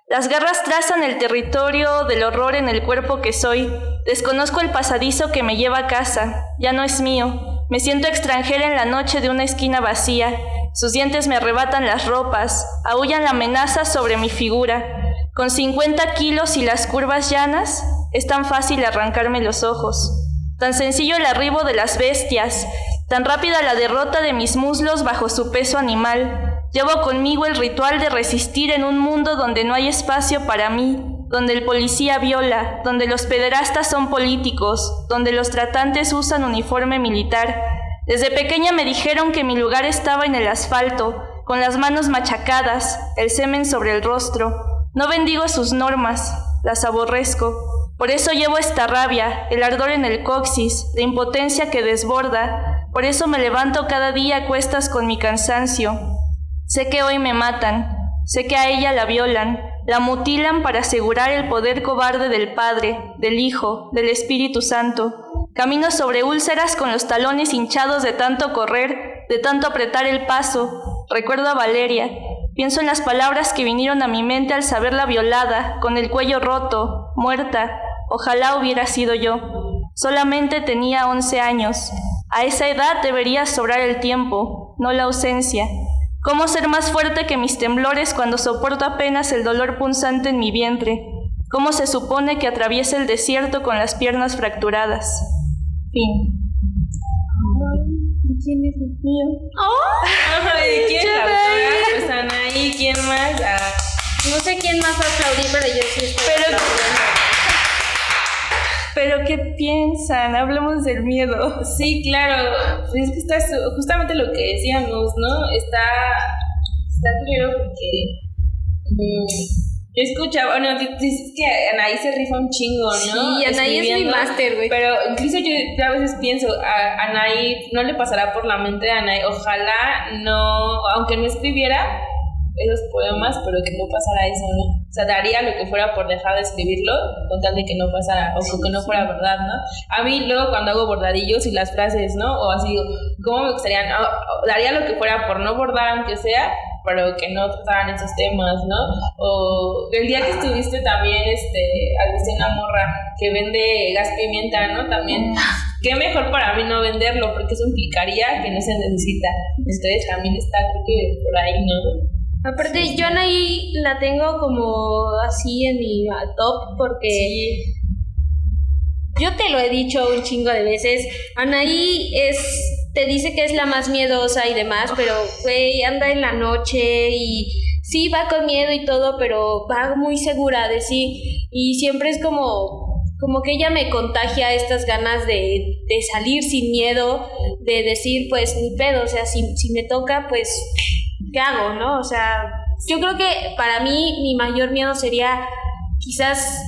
Speaker 4: Las garras trazan el territorio del horror en el cuerpo que soy. Desconozco el pasadizo que me lleva a casa. Ya no es mío. Me siento extranjera en la noche de una esquina vacía. Sus dientes me arrebatan las ropas. Aullan la amenaza sobre mi figura. Con 50 kilos y las curvas llanas, es tan fácil arrancarme los ojos. Tan sencillo el arribo de las bestias. Tan rápida la derrota de mis muslos bajo su peso animal. Llevo conmigo el ritual de resistir en un mundo donde no hay espacio para mí, donde el policía viola, donde los pederastas son políticos, donde los tratantes usan uniforme militar. Desde pequeña me dijeron que mi lugar estaba en el asfalto, con las manos machacadas, el semen sobre el rostro. No bendigo sus normas, las aborrezco. Por eso llevo esta rabia, el ardor en el coxis, la impotencia que desborda. Por eso me levanto cada día a cuestas con mi cansancio. Sé que hoy me matan, sé que a ella la violan, la mutilan para asegurar el poder cobarde del Padre, del Hijo, del Espíritu Santo. Camino sobre úlceras con los talones hinchados de tanto correr, de tanto apretar el paso. Recuerdo a Valeria. Pienso en las palabras que vinieron a mi mente al saberla violada, con el cuello roto, muerta. Ojalá hubiera sido yo. Solamente tenía 11 años. A esa edad debería sobrar el tiempo, no la ausencia. ¿Cómo ser más fuerte que mis temblores cuando soporto apenas el dolor punzante en mi vientre? ¿Cómo se supone que atraviesa el desierto con las piernas fracturadas? Fin.
Speaker 1: ¿Quién es el mío?
Speaker 5: Ay, ¿Quién es la autora? Pues Anaí, ¿quién más? Ah,
Speaker 1: No sé quién más aplaudí, pero yo sí estoy
Speaker 4: Pero-
Speaker 1: aplaudiendo.
Speaker 4: Pero ¿qué piensan? Hablamos del miedo.
Speaker 5: sí, claro. Pues es que está justamente lo que decíamos, ¿no? Está, está claro porque mm, yo escuchaba, bueno, di- dices que Anaí se rifa un chingo, ¿no?
Speaker 1: Sí, Anaí es mi máster, güey.
Speaker 5: Pero incluso yo, yo a veces pienso, a Anaí no le pasará por la mente de Anaí, ojalá no, aunque no escribiera esos poemas, pero que no pasara eso, ¿no? O sea, daría lo que fuera por dejar de escribirlo, con tal de que no pasara, o que no fuera verdad, ¿no? A mí luego cuando hago bordadillos y las frases, ¿no? O así, ¿cómo me gustaría? daría lo que fuera por no bordar, aunque sea, pero que no trataran esos temas, ¿no? O el día que estuviste también, este, viste una morra que vende gas pimienta, ¿no? También, qué mejor para mí no venderlo, porque eso implicaría que no se necesita. Entonces también está, creo que por ahí, ¿no?
Speaker 1: Aparte, yo Anaí la tengo como así en mi top porque yo te lo he dicho un chingo de veces. Anaí es, te dice que es la más miedosa y demás, pero güey, anda en la noche y sí va con miedo y todo, pero va muy segura de sí. Y siempre es como como que ella me contagia estas ganas de, de salir sin miedo, de decir, pues ni pedo, o sea, si, si me toca, pues, ¿qué hago, no? O sea, yo creo que para mí mi mayor miedo sería quizás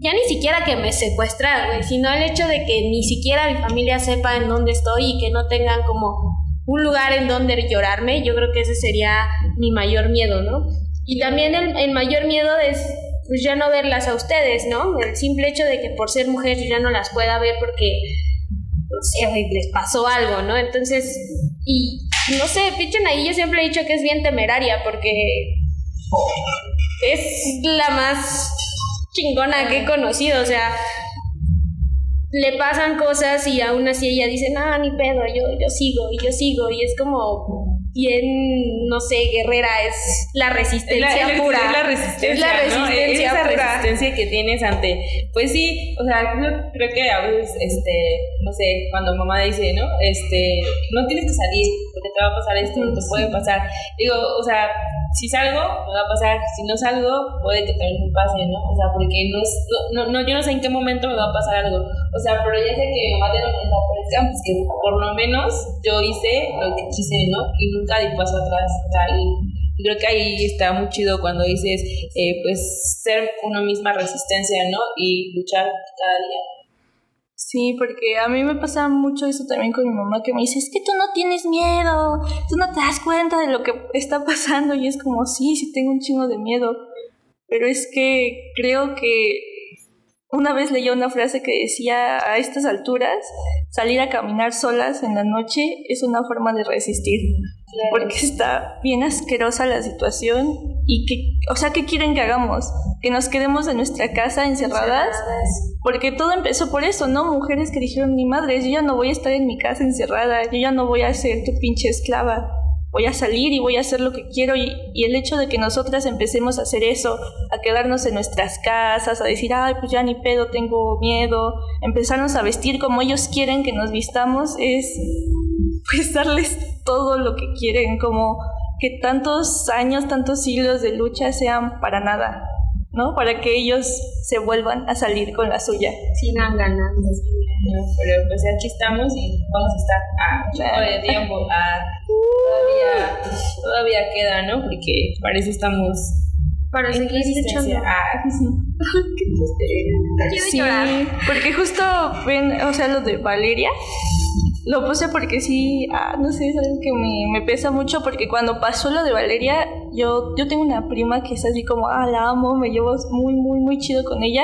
Speaker 1: ya ni siquiera que me secuestrar, güey, sino el hecho de que ni siquiera mi familia sepa en dónde estoy y que no tengan como un lugar en donde llorarme, yo creo que ese sería mi mayor miedo, ¿no? Y también el, el mayor miedo es pues ya no verlas a ustedes, ¿no? El simple hecho de que por ser mujer yo ya no las pueda ver porque, no sé, les pasó algo, ¿no? Entonces, y no sé, Pichon ahí yo siempre he dicho que es bien temeraria porque es la más chingona que he conocido, o sea, le pasan cosas y aún así ella dice, no, ni pedo, yo, yo sigo y yo sigo y es como bien, no sé, guerrera, es la resistencia
Speaker 5: Es la-
Speaker 1: pura.
Speaker 5: Es la resistencia,
Speaker 1: Es la
Speaker 5: ¿no?
Speaker 1: resistencia
Speaker 5: Es esa
Speaker 1: pura.
Speaker 5: resistencia que tienes ante... Pues sí, o sea, yo creo que a veces, este, no sé, cuando mamá dice, ¿no? Este, no tienes que salir porque te va a pasar esto, te puede pasar. Digo, o sea, si salgo, me va a pasar. Si no salgo, puede que también me pase, ¿no? O sea, porque no, es- no, no, yo no sé en qué momento me va a pasar algo. O sea, pero ya sé que mi mamá tiene una pues que por lo menos yo hice lo que quise, ¿no? Y nunca di paso atrás. O y creo que ahí está muy chido cuando dices, eh, pues, ser uno misma resistencia, ¿no? Y luchar cada día.
Speaker 4: Sí, porque a mí me pasa mucho eso también con mi mamá que me dice, es que tú no tienes miedo, tú no te das cuenta de lo que está pasando y es como, sí, sí tengo un chingo de miedo, pero es que creo que una vez leí una frase que decía, a estas alturas, salir a caminar solas en la noche es una forma de resistir, porque está bien asquerosa la situación y que, o sea, ¿qué quieren que hagamos? Que nos quedemos en nuestra casa encerradas. Porque todo empezó por eso, ¿no? Mujeres que dijeron, mi madre, yo ya no voy a estar en mi casa encerrada, yo ya no voy a ser tu pinche esclava, voy a salir y voy a hacer lo que quiero. Y, el hecho de que nosotras empecemos a hacer eso, a quedarnos en nuestras casas, a decir, ay, pues ya ni pedo, tengo miedo, empezarnos a vestir como ellos quieren que nos vistamos, es pues darles todo lo que quieren, como que tantos años, tantos siglos de lucha sean para nada. ¿No? Para que ellos se vuelvan a salir con la suya.
Speaker 1: Sigan ganando.
Speaker 5: No, pero pues aquí estamos y vamos a estar a de tiempo. a- todavía, todavía queda, ¿no? Porque parece estamos
Speaker 1: Para seguir
Speaker 5: resistencia.
Speaker 1: luchando.
Speaker 5: Ah.
Speaker 1: Quiero
Speaker 4: Sí,
Speaker 1: llorar.
Speaker 4: porque justo ven, o sea, lo de Valeria, lo puse porque sí, ah, no sé, es algo que me, me pesa mucho porque cuando pasó lo de Valeria, yo, yo tengo una prima que es así como, ah, la amo, me llevo muy, muy, muy chido con ella.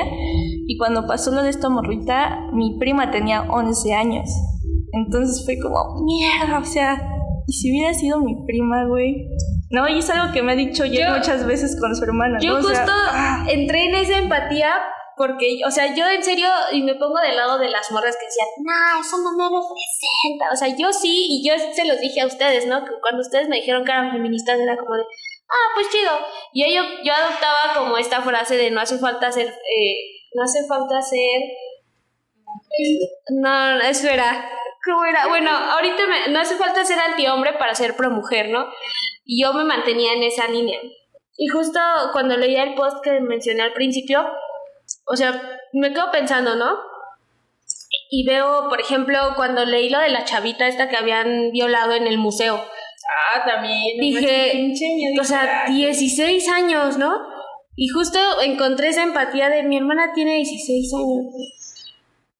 Speaker 4: Y cuando pasó lo de esta morrita, mi prima tenía 11 años. Entonces fue como, mierda, o sea, ¿y si hubiera sido mi prima, güey? No, y es algo que me ha dicho
Speaker 1: Yo-
Speaker 4: muchas veces con su hermana.
Speaker 1: Yo
Speaker 4: ¿no? O sea,
Speaker 1: justo
Speaker 4: ah,
Speaker 1: entré en esa empatía porque, o sea, yo en serio, y me pongo del lado de las morras que decían, no, eso no me representa. O sea, yo sí, y yo se los dije a ustedes, ¿no? Que cuando ustedes me dijeron que eran feministas, era como de, ah, pues chido. Y yo, yo adoptaba como esta frase de no hace falta ser, eh, no hace falta ser. No, eso era. ¿Cómo era? Bueno, ahorita no hace falta ser antihombre para ser promujer, ¿no? Y yo me mantenía en esa línea. Y justo cuando leía el post que mencioné al principio, o sea, me quedo pensando, ¿no? Y veo, por ejemplo, cuando leí lo de la chavita esta que habían violado en el museo.
Speaker 5: Ah, también.
Speaker 1: Dije,
Speaker 5: pinche miedo.
Speaker 1: O sea, 16 años, ¿no? Y justo encontré esa empatía de mi hermana tiene 16 años.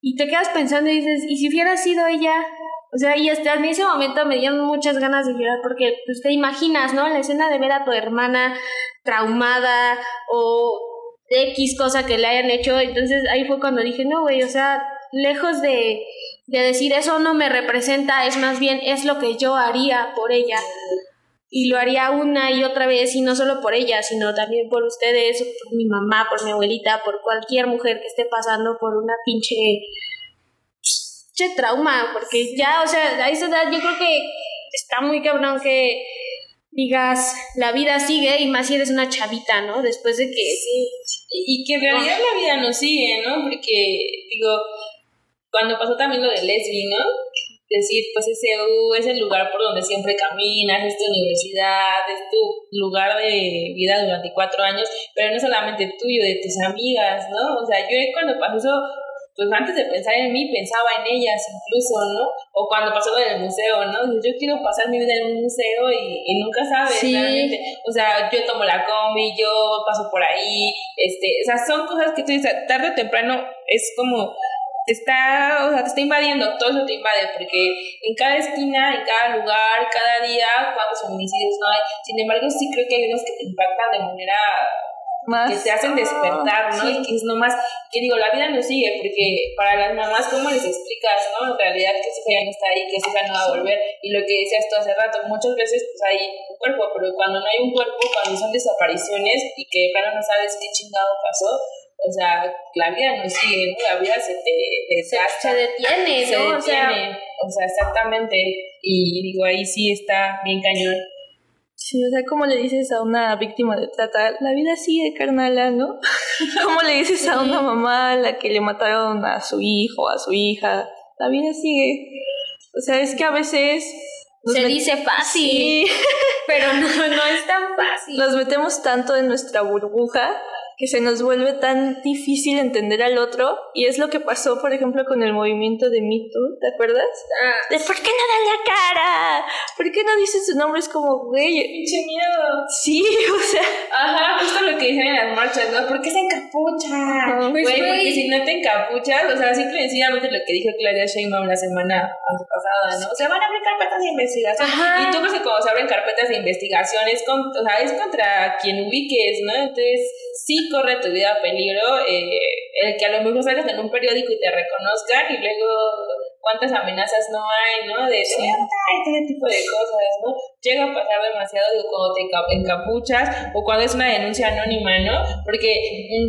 Speaker 1: Y te quedas pensando y dices, ¿y si hubiera sido ella? O sea, y hasta en ese momento me dieron muchas ganas de llorar porque pues te imaginas, ¿no? La escena de ver a tu hermana traumada o X cosa que le hayan hecho. Entonces ahí fue cuando dije, no, güey, o sea, lejos de, de decir eso no me representa, es más bien es lo que yo haría por ella. Y lo haría una y otra vez, y no solo por ella, sino también por ustedes, por mi mamá, por mi abuelita, por cualquier mujer que esté pasando por una pinche, pinche trauma, porque ya, o sea, a esa edad yo creo que está muy cabrón que digas, la vida sigue, y más si eres una chavita, ¿no? Después de que sí.
Speaker 5: Y y que en realidad la vida no sigue, ¿no? Porque, digo, cuando pasó también lo de Lesbi, ¿no? Decir, pues SU es el lugar por donde siempre caminas, es tu universidad, es tu lugar de vida durante cuatro años, pero no solamente tuyo, de tus amigas, ¿no? O sea, yo cuando pasó eso, pues antes de pensar en mí, pensaba en ellas incluso, ¿no? O cuando pasó lo del museo, ¿no? Yo quiero pasar mi vida en un museo y, y nunca sabes
Speaker 1: Sí.
Speaker 5: realmente. O sea, yo tomo la combi, yo paso por ahí, este, o sea, son cosas que tú dices, tarde o temprano es como te está, o sea, te está invadiendo, todo eso te invade, porque en cada esquina, en cada lugar, cada día, cuántos feminicidios no hay. Sin embargo, sí creo que hay unos que te impactan de manera
Speaker 4: Más.
Speaker 5: que te hacen despertar, ¿no? Y que es nomás, que digo, la vida no sigue, porque para las mamás, ¿cómo les explicas, no? En realidad que su hija ya no está ahí, que su hija no va a volver, y lo que decías tú hace rato, muchas veces pues hay un cuerpo, pero cuando no hay un cuerpo, cuando son desapariciones y que de plano no sabes qué chingado pasó, o sea, la vida no sigue, ¿no? La vida se te desgasta.
Speaker 1: Se detiene,
Speaker 5: se
Speaker 1: ¿no? O sea,
Speaker 5: detiene, o sea, exactamente, y digo, ahí sí está bien cañón.
Speaker 4: Sí, o sea, ¿cómo le dices a una víctima de trata? La vida sigue, carnala, ¿no? ¿Cómo le dices a una mamá a la que le mataron a su hijo, a su hija? La vida sigue. O sea, es que a veces...
Speaker 1: se
Speaker 4: met-
Speaker 1: dice fácil,
Speaker 4: Sí,
Speaker 1: pero no, no es tan fácil.
Speaker 4: nos metemos tanto en nuestra burbuja que se nos vuelve tan difícil entender al otro. Y es lo que pasó, por ejemplo, con el movimiento de Me Too, ¿te acuerdas?
Speaker 1: Ah,
Speaker 4: De ¿por qué no dan la cara? ¿Por qué no dicen su nombre? Es como, güey,
Speaker 5: Pinche miedo.
Speaker 4: sí, o sea...
Speaker 5: Ajá, justo lo que dicen en las marchas, ¿no? ¿Por qué se encapucha?
Speaker 1: Pues,
Speaker 5: Güey,
Speaker 1: güey.
Speaker 5: porque si no te encapuchas, o sea, simple y sencillamente lo que dijo Claudia Sheinbaum la semana antepasada, ¿no? O sea, van a abrir carpetas de investigación.
Speaker 1: Ajá.
Speaker 5: Y tú ves que cuando se abren carpetas de investigación es, con, o sea, es contra quien ubiques, ¿no? Entonces, sí corre tu vida a peligro eh, el que a lo mejor salgas en un periódico y te reconozcan y luego cuántas amenazas no hay, ¿no? De te voy a matar y todo ese tipo de cosas, ¿no? Llega a pasar demasiado digo, cuando te enca- encapuchas o cuando es una denuncia anónima, ¿no? Porque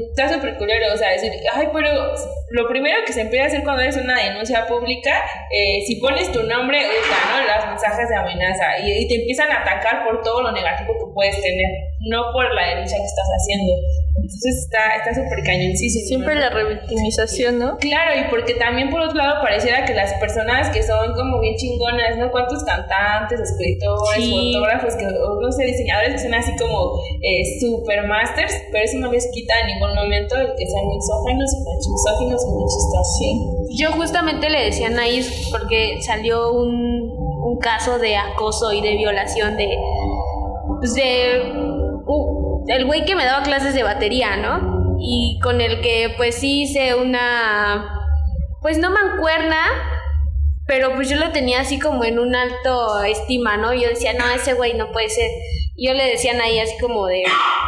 Speaker 5: está súper culero, o sea, decir, ay, pero lo primero que se empieza a hacer cuando es una denuncia pública, eh, si pones tu nombre, usa, ¿no? Los mensajes de amenaza y, y te empiezan a atacar por todo lo negativo que puedes tener, no por la denuncia que estás haciendo. Entonces está está súper cañoncísimo.
Speaker 4: Siempre
Speaker 5: ¿no?
Speaker 4: la revictimización, ¿no?
Speaker 5: Claro, y porque también por otro lado pareciera que las personas que son como bien chingonas, ¿no? ¿Cuántos cantantes, escritores,
Speaker 1: Sí.
Speaker 5: fotógrafos, que, no sé, diseñadores que son así como eh, super masters, pero eso no les quita en ningún momento el que sean misóginos y y machistas, sí.
Speaker 1: Yo justamente le decía a Naís porque salió un, un caso de acoso y de violación de. Pues de. El güey que me daba clases de batería, ¿no? Y con el que, pues sí hice una. Pues no mancuerna, pero pues yo lo tenía así como en un alto estima, ¿no? Yo decía, no, ese güey no puede ser. Yo le decía a Anaí así como de,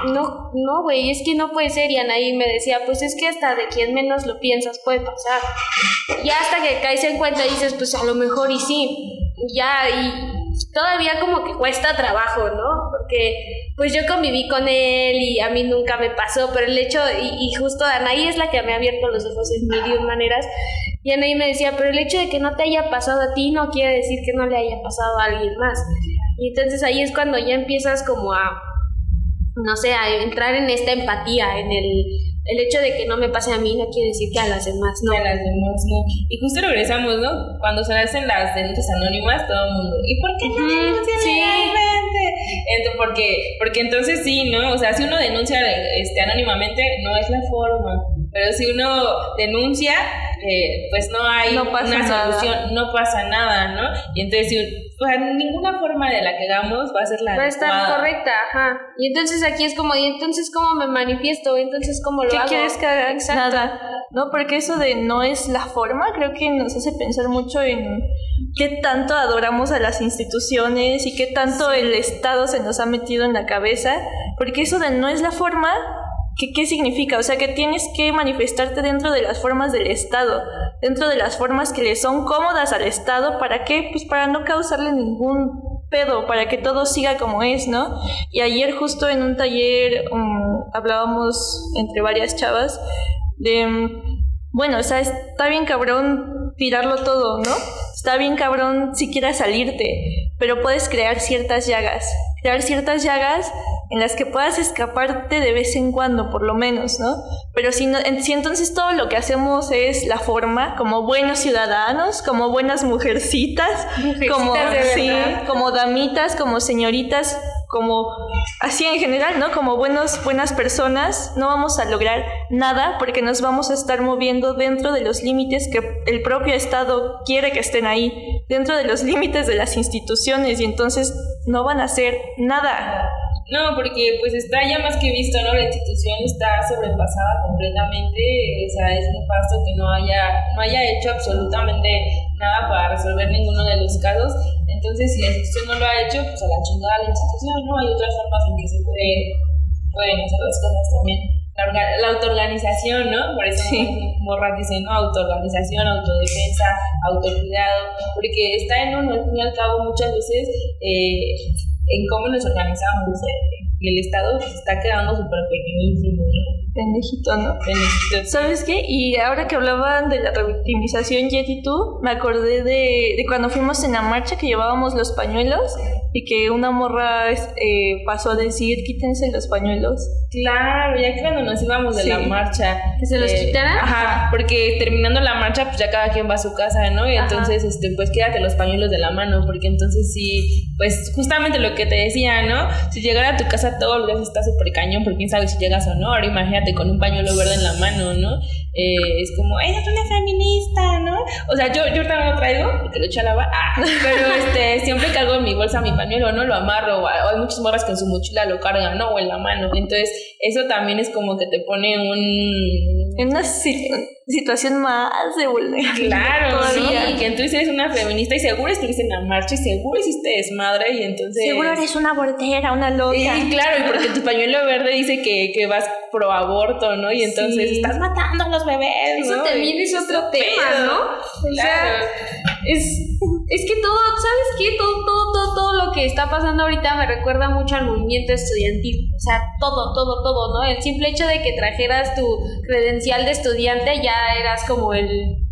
Speaker 1: no, no, güey, es que no puede ser. Y Anaí me decía, pues es que hasta de quien menos lo piensas puede pasar. Y hasta que caes en cuenta y dices, pues a lo mejor y sí. Ya, y todavía como que cuesta trabajo, ¿no? Porque pues yo conviví con él y a mí nunca me pasó, pero el hecho, y, y justo Anaí es la que me ha abierto los ojos en mil maneras, y Anaí me decía, pero el hecho de que no te haya pasado a ti no quiere decir que no le haya pasado a alguien más. Y entonces ahí es cuando ya empiezas como a, no sé, a entrar en esta empatía, en el, el hecho de que no me pase a mí no quiere decir que a las demás no.
Speaker 5: a las demás, ¿no? Y justo regresamos, ¿no? Cuando se hacen las denuncias anónimas, todo el mundo, ¿y por qué no denuncian
Speaker 1: sí.
Speaker 5: Entonces, porque, porque entonces sí, ¿no? O sea, si uno denuncia este, anónimamente, no es la forma. Pero si uno denuncia, eh, pues no hay
Speaker 4: No pasa
Speaker 5: una
Speaker 4: nada.
Speaker 5: solución, no pasa nada, ¿no? Y entonces, sea, ninguna forma de la que hagamos va a ser la
Speaker 1: Va a estar
Speaker 5: adecuada.
Speaker 1: correcta, ajá. Y entonces aquí es como, ¿y entonces cómo me manifiesto? ¿Entonces cómo lo
Speaker 4: ¿Qué
Speaker 1: hago?
Speaker 4: quieres que haga?
Speaker 1: Exacto.
Speaker 4: Nada. ¿No? Porque eso de no es la forma, creo que nos hace pensar mucho en qué tanto adoramos a las instituciones y qué tanto el Estado se nos ha metido en la cabeza. Porque eso de no es la forma, ¿qué, ¿qué significa? O sea, que tienes que manifestarte dentro de las formas del Estado, dentro de las formas que le son cómodas al Estado. ¿Para qué? Pues para no causarle ningún pedo, para que todo siga como es, ¿no? Y ayer justo en un taller um, hablábamos entre varias chavas de, mm, bueno, o sea, está bien cabrón tirarlo todo, ¿no? Está bien cabrón siquiera salirte, pero puedes crear ciertas llagas, crear ciertas llagas en las que puedas escaparte de vez en cuando, por lo menos, ¿no? Pero si, no, en- si entonces todo lo que hacemos es la forma, como buenos ciudadanos, como buenas mujercitas, sí, como damitas, como señoritas, como así en general, ¿no? Como buenos, buenas personas, no vamos a lograr nada porque nos vamos a estar moviendo dentro de los límites que el propio Estado quiere que estén ahí, dentro de los límites de las instituciones y entonces no van a hacer nada.
Speaker 5: No, porque pues está ya más que visto, ¿no? La institución está sobrepasada completamente, o sea, es nefasto que no haya, no haya hecho absolutamente nada para resolver ninguno de los casos. Entonces, si la institución no lo ha hecho, pues a la chingada la institución, ¿no? Hay otras formas en que se puede, pueden hacer las cosas también. La, la autoorganización, ¿no? Por eso Morra dice, ¿no? Autoorganización, autodefensa, autocuidado, porque está en uno, al fin y al cabo, muchas veces eh, en cómo nos organizamos. eh, Y el Estado pues, está quedando súper pequeñísimo, ¿no?
Speaker 4: Pendejito, ¿no?
Speaker 5: Benedicto.
Speaker 4: ¿Sabes qué? Y ahora que hablaban de la revictimización, Jet y tú, me acordé de, de cuando fuimos en la marcha que llevábamos los pañuelos y que una morra eh, pasó a decir, quítense los pañuelos.
Speaker 5: Claro, ya que cuando nos íbamos de
Speaker 4: Sí.
Speaker 5: la marcha. eh,
Speaker 1: ¿Que se los quitaran?
Speaker 5: Ajá, porque terminando la marcha, pues ya cada quien va a su casa, ¿no? Y
Speaker 1: Ajá.
Speaker 5: entonces, este, pues quédate los pañuelos de la mano, porque entonces sí, pues justamente lo que te decía, ¿no? Si llegara a tu casa todos los días está súper cañón, porque quién sabe si llegas o no. Ahora imagínate con un pañuelo verde en la mano, ¿no? Eh, es como, ¡ay, es una feminista, ¿no? O sea, yo, yo también lo traigo, porque lo echo a lavar, ah, pero este, siempre cargo en mi bolsa mi pañuelo, ¿no? Lo amarro, o hay muchas morras que en su mochila lo cargan, ¿no? O en la mano. Entonces, eso también es como que te pone un...
Speaker 4: En una si- situación más de vulnerabilidad.
Speaker 5: Claro,
Speaker 4: todavía.
Speaker 5: sí, que entonces eres una feminista y seguro estuviste en la marcha y seguro hiciste desmadre y entonces...
Speaker 4: Seguro eres una bordera, una loca.
Speaker 5: Y claro, y porque tu pañuelo verde dice que, que vas pro aborto, ¿no? Y entonces
Speaker 4: Sí.
Speaker 5: estás matando a los bebés.
Speaker 1: Eso
Speaker 5: ¿no?
Speaker 1: también es otro tema,
Speaker 5: pedo.
Speaker 1: ¿no? O sea, es, es que todo, ¿sabes qué? Todo, todo, todo, todo lo que está pasando ahorita me recuerda mucho al movimiento estudiantil. O sea, todo, todo, todo, ¿no? El simple hecho de que trajeras tu credencial de estudiante ya eras como el,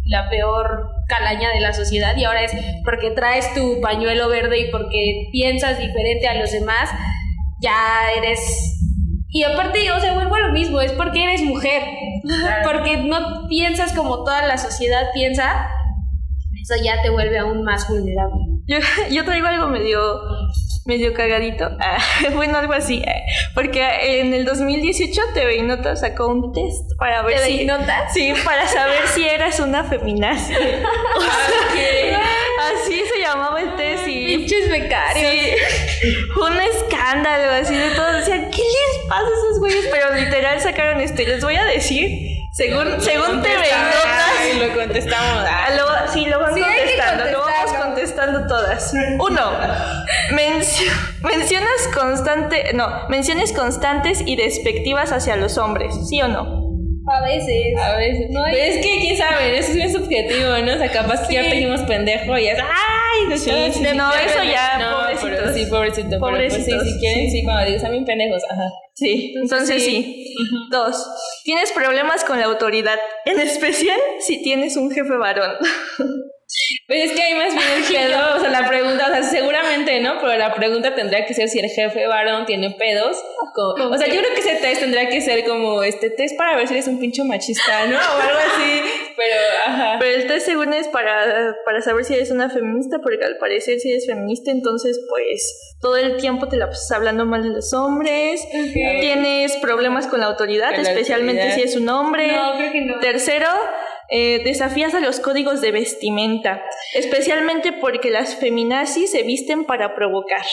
Speaker 1: la peor calaña de la sociedad y ahora es porque traes tu pañuelo verde y porque piensas diferente a los demás, ya eres... Y aparte, o sea, vuelvo a lo mismo, es porque eres mujer, porque no piensas como toda la sociedad piensa, eso ya te vuelve aún más vulnerable.
Speaker 4: Yo, yo traigo algo medio, medio cagadito. Ah, bueno, algo así. eh, Porque en el 2018 TV Nota sacó un test para ver
Speaker 1: ¿TV y
Speaker 4: si... Sí, para saber si eras una feminazi. O sea, así se llamaba el test y...
Speaker 1: Pinches becarios.
Speaker 4: Sí, fue un escándalo así de todos decían, ¿qué les pasa a esos güeyes? Pero literal sacaron este, les voy a decir, según, según y Notas,
Speaker 5: Ay, lo contestamos.
Speaker 4: Ah, lo- sí, lo van
Speaker 1: Sí,
Speaker 4: contestando, lo vamos contestando todas. Uno, mencio- mencionas constante, no, menciones constantes y despectivas hacia los hombres, ¿sí o no?
Speaker 1: A veces.
Speaker 5: A veces.
Speaker 1: No hay-
Speaker 5: Pero es que, quién sabe, eso es bien subjetivo, ¿no? O sea, capaz que ya te dijimos pendejo y es, ¡ay!
Speaker 4: Sí, sí, no, eso ya,
Speaker 5: No,
Speaker 4: pobrecitos.
Speaker 5: pero sí, pobrecito. Pero pues sí,
Speaker 4: Pobrecitos,
Speaker 5: si quieren, sí, cuando digo, también pendejos, ajá.
Speaker 4: Sí, entonces sí. Dos, tienes problemas con la autoridad, en especial si tienes un jefe varón.
Speaker 5: Pues es que hay más bien el pedo, o sea, la pregunta, o sea, seguramente, ¿no? Pero la pregunta tendría que ser si el jefe varón tiene pedos. o sea, yo creo que ese test tendría que ser como, este test para ver si eres un pincho machista, ¿no? O algo así, pero, ajá.
Speaker 4: Pero el test según es para, para saber si eres una feminista, porque al parecer si eres feminista, entonces pues todo el tiempo te la pasas hablando mal de los hombres, tienes problemas con la autoridad,
Speaker 5: Con la
Speaker 4: especialmente
Speaker 5: autoridad.
Speaker 4: si es un hombre.
Speaker 1: No, creo que no.
Speaker 4: Tercero, eh, desafías a los códigos de vestimenta, especialmente porque las feminazis se visten para provocar.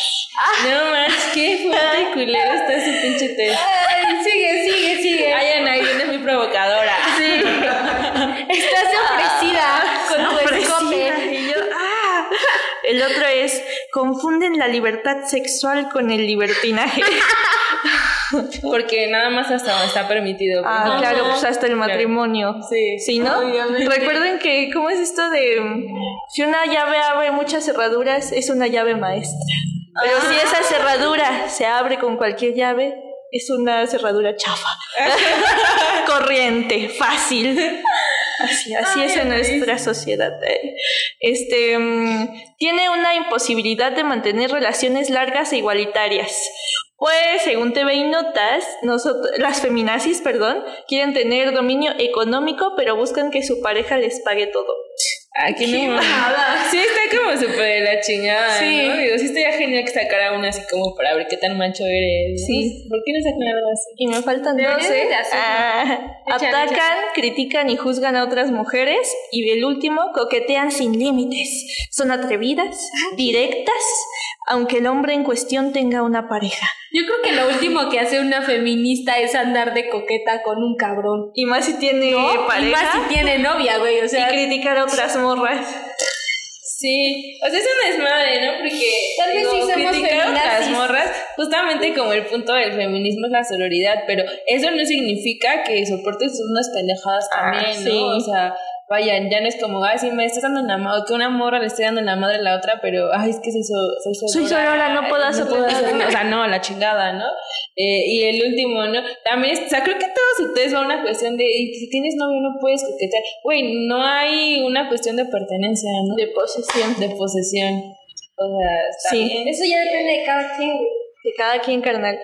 Speaker 5: No manches, qué fuerte culero está ese pinche test.
Speaker 1: Ay, sigue, sigue, sigue.
Speaker 5: Ay, Ana, vienes muy provocadora.
Speaker 4: Sí.
Speaker 1: Estás ofrecida con tu escote.
Speaker 4: Y yo, ah. El otro es, confunden la libertad sexual con el libertinaje.
Speaker 5: Porque nada más hasta donde está permitido. pues,
Speaker 4: Ah,
Speaker 5: ¿no?
Speaker 4: claro, pues hasta el
Speaker 5: Claro.
Speaker 4: matrimonio.
Speaker 5: Sí.
Speaker 4: Sí, ¿no? Recuerden que, ¿cómo es esto de si una llave abre muchas cerraduras, es una llave maestra? Pero si esa cerradura se abre con cualquier llave, es una cerradura chafa. Corriente, fácil. Así, así es en nuestra sociedad. Este mm, tiene una imposibilidad de mantener relaciones largas e igualitarias. Pues, según TV y Notas, nosotros, las feminazis, perdón, quieren tener dominio económico, pero buscan que su pareja les pague todo.
Speaker 5: Aquí no. Sí, está como súper de la chingada,
Speaker 4: Sí.
Speaker 5: ¿no? Digo, sí estaría genial que sacara una así como para ver qué tan macho eres. ¿no?
Speaker 4: Sí.
Speaker 5: ¿Por qué no sacan algo así?
Speaker 4: Y me faltan dos. ¿eh? Ah, atacan, critican y juzgan a otras mujeres. Y el último, coquetean sin límites. Son atrevidas, directas, aunque el hombre en cuestión tenga una pareja.
Speaker 1: Yo creo que lo último que hace una feminista es andar de coqueta con un cabrón.
Speaker 4: Y más si tiene
Speaker 1: ¿No?
Speaker 4: pareja.
Speaker 1: Y más si tiene novia, güey. O sea,
Speaker 4: y criticar a otras morras.
Speaker 5: Sí, o sea, es un desmadre, ¿no? Porque
Speaker 1: Tal vez
Speaker 5: digo,
Speaker 1: sí somos
Speaker 5: criticar a otras
Speaker 1: feminazis.
Speaker 5: morras, justamente como el punto del feminismo es la sororidad, pero eso no significa que soportes unas pendejadas
Speaker 4: Ah,
Speaker 5: también,
Speaker 4: sí.
Speaker 5: ¿no? O sea, vayan, ya no es como, ay, sí, me estás dando en la madre, que una morra le esté dando en la madre a la otra, pero, ay, es que soy, so- soy
Speaker 4: Soy sorora, no puedo hacer
Speaker 5: puedo o sea, no, la chingada, ¿no? Eh, y el último, ¿no? También, o sea, creo que todos ustedes va a una cuestión de, y si tienes novio no puedes coquetear. Güey, no hay una cuestión de pertenencia, ¿no?
Speaker 4: De posesión.
Speaker 5: de posesión. O sea,
Speaker 4: Sí.
Speaker 5: bien.
Speaker 1: eso ya depende de cada quien.
Speaker 4: De cada quien, carnal.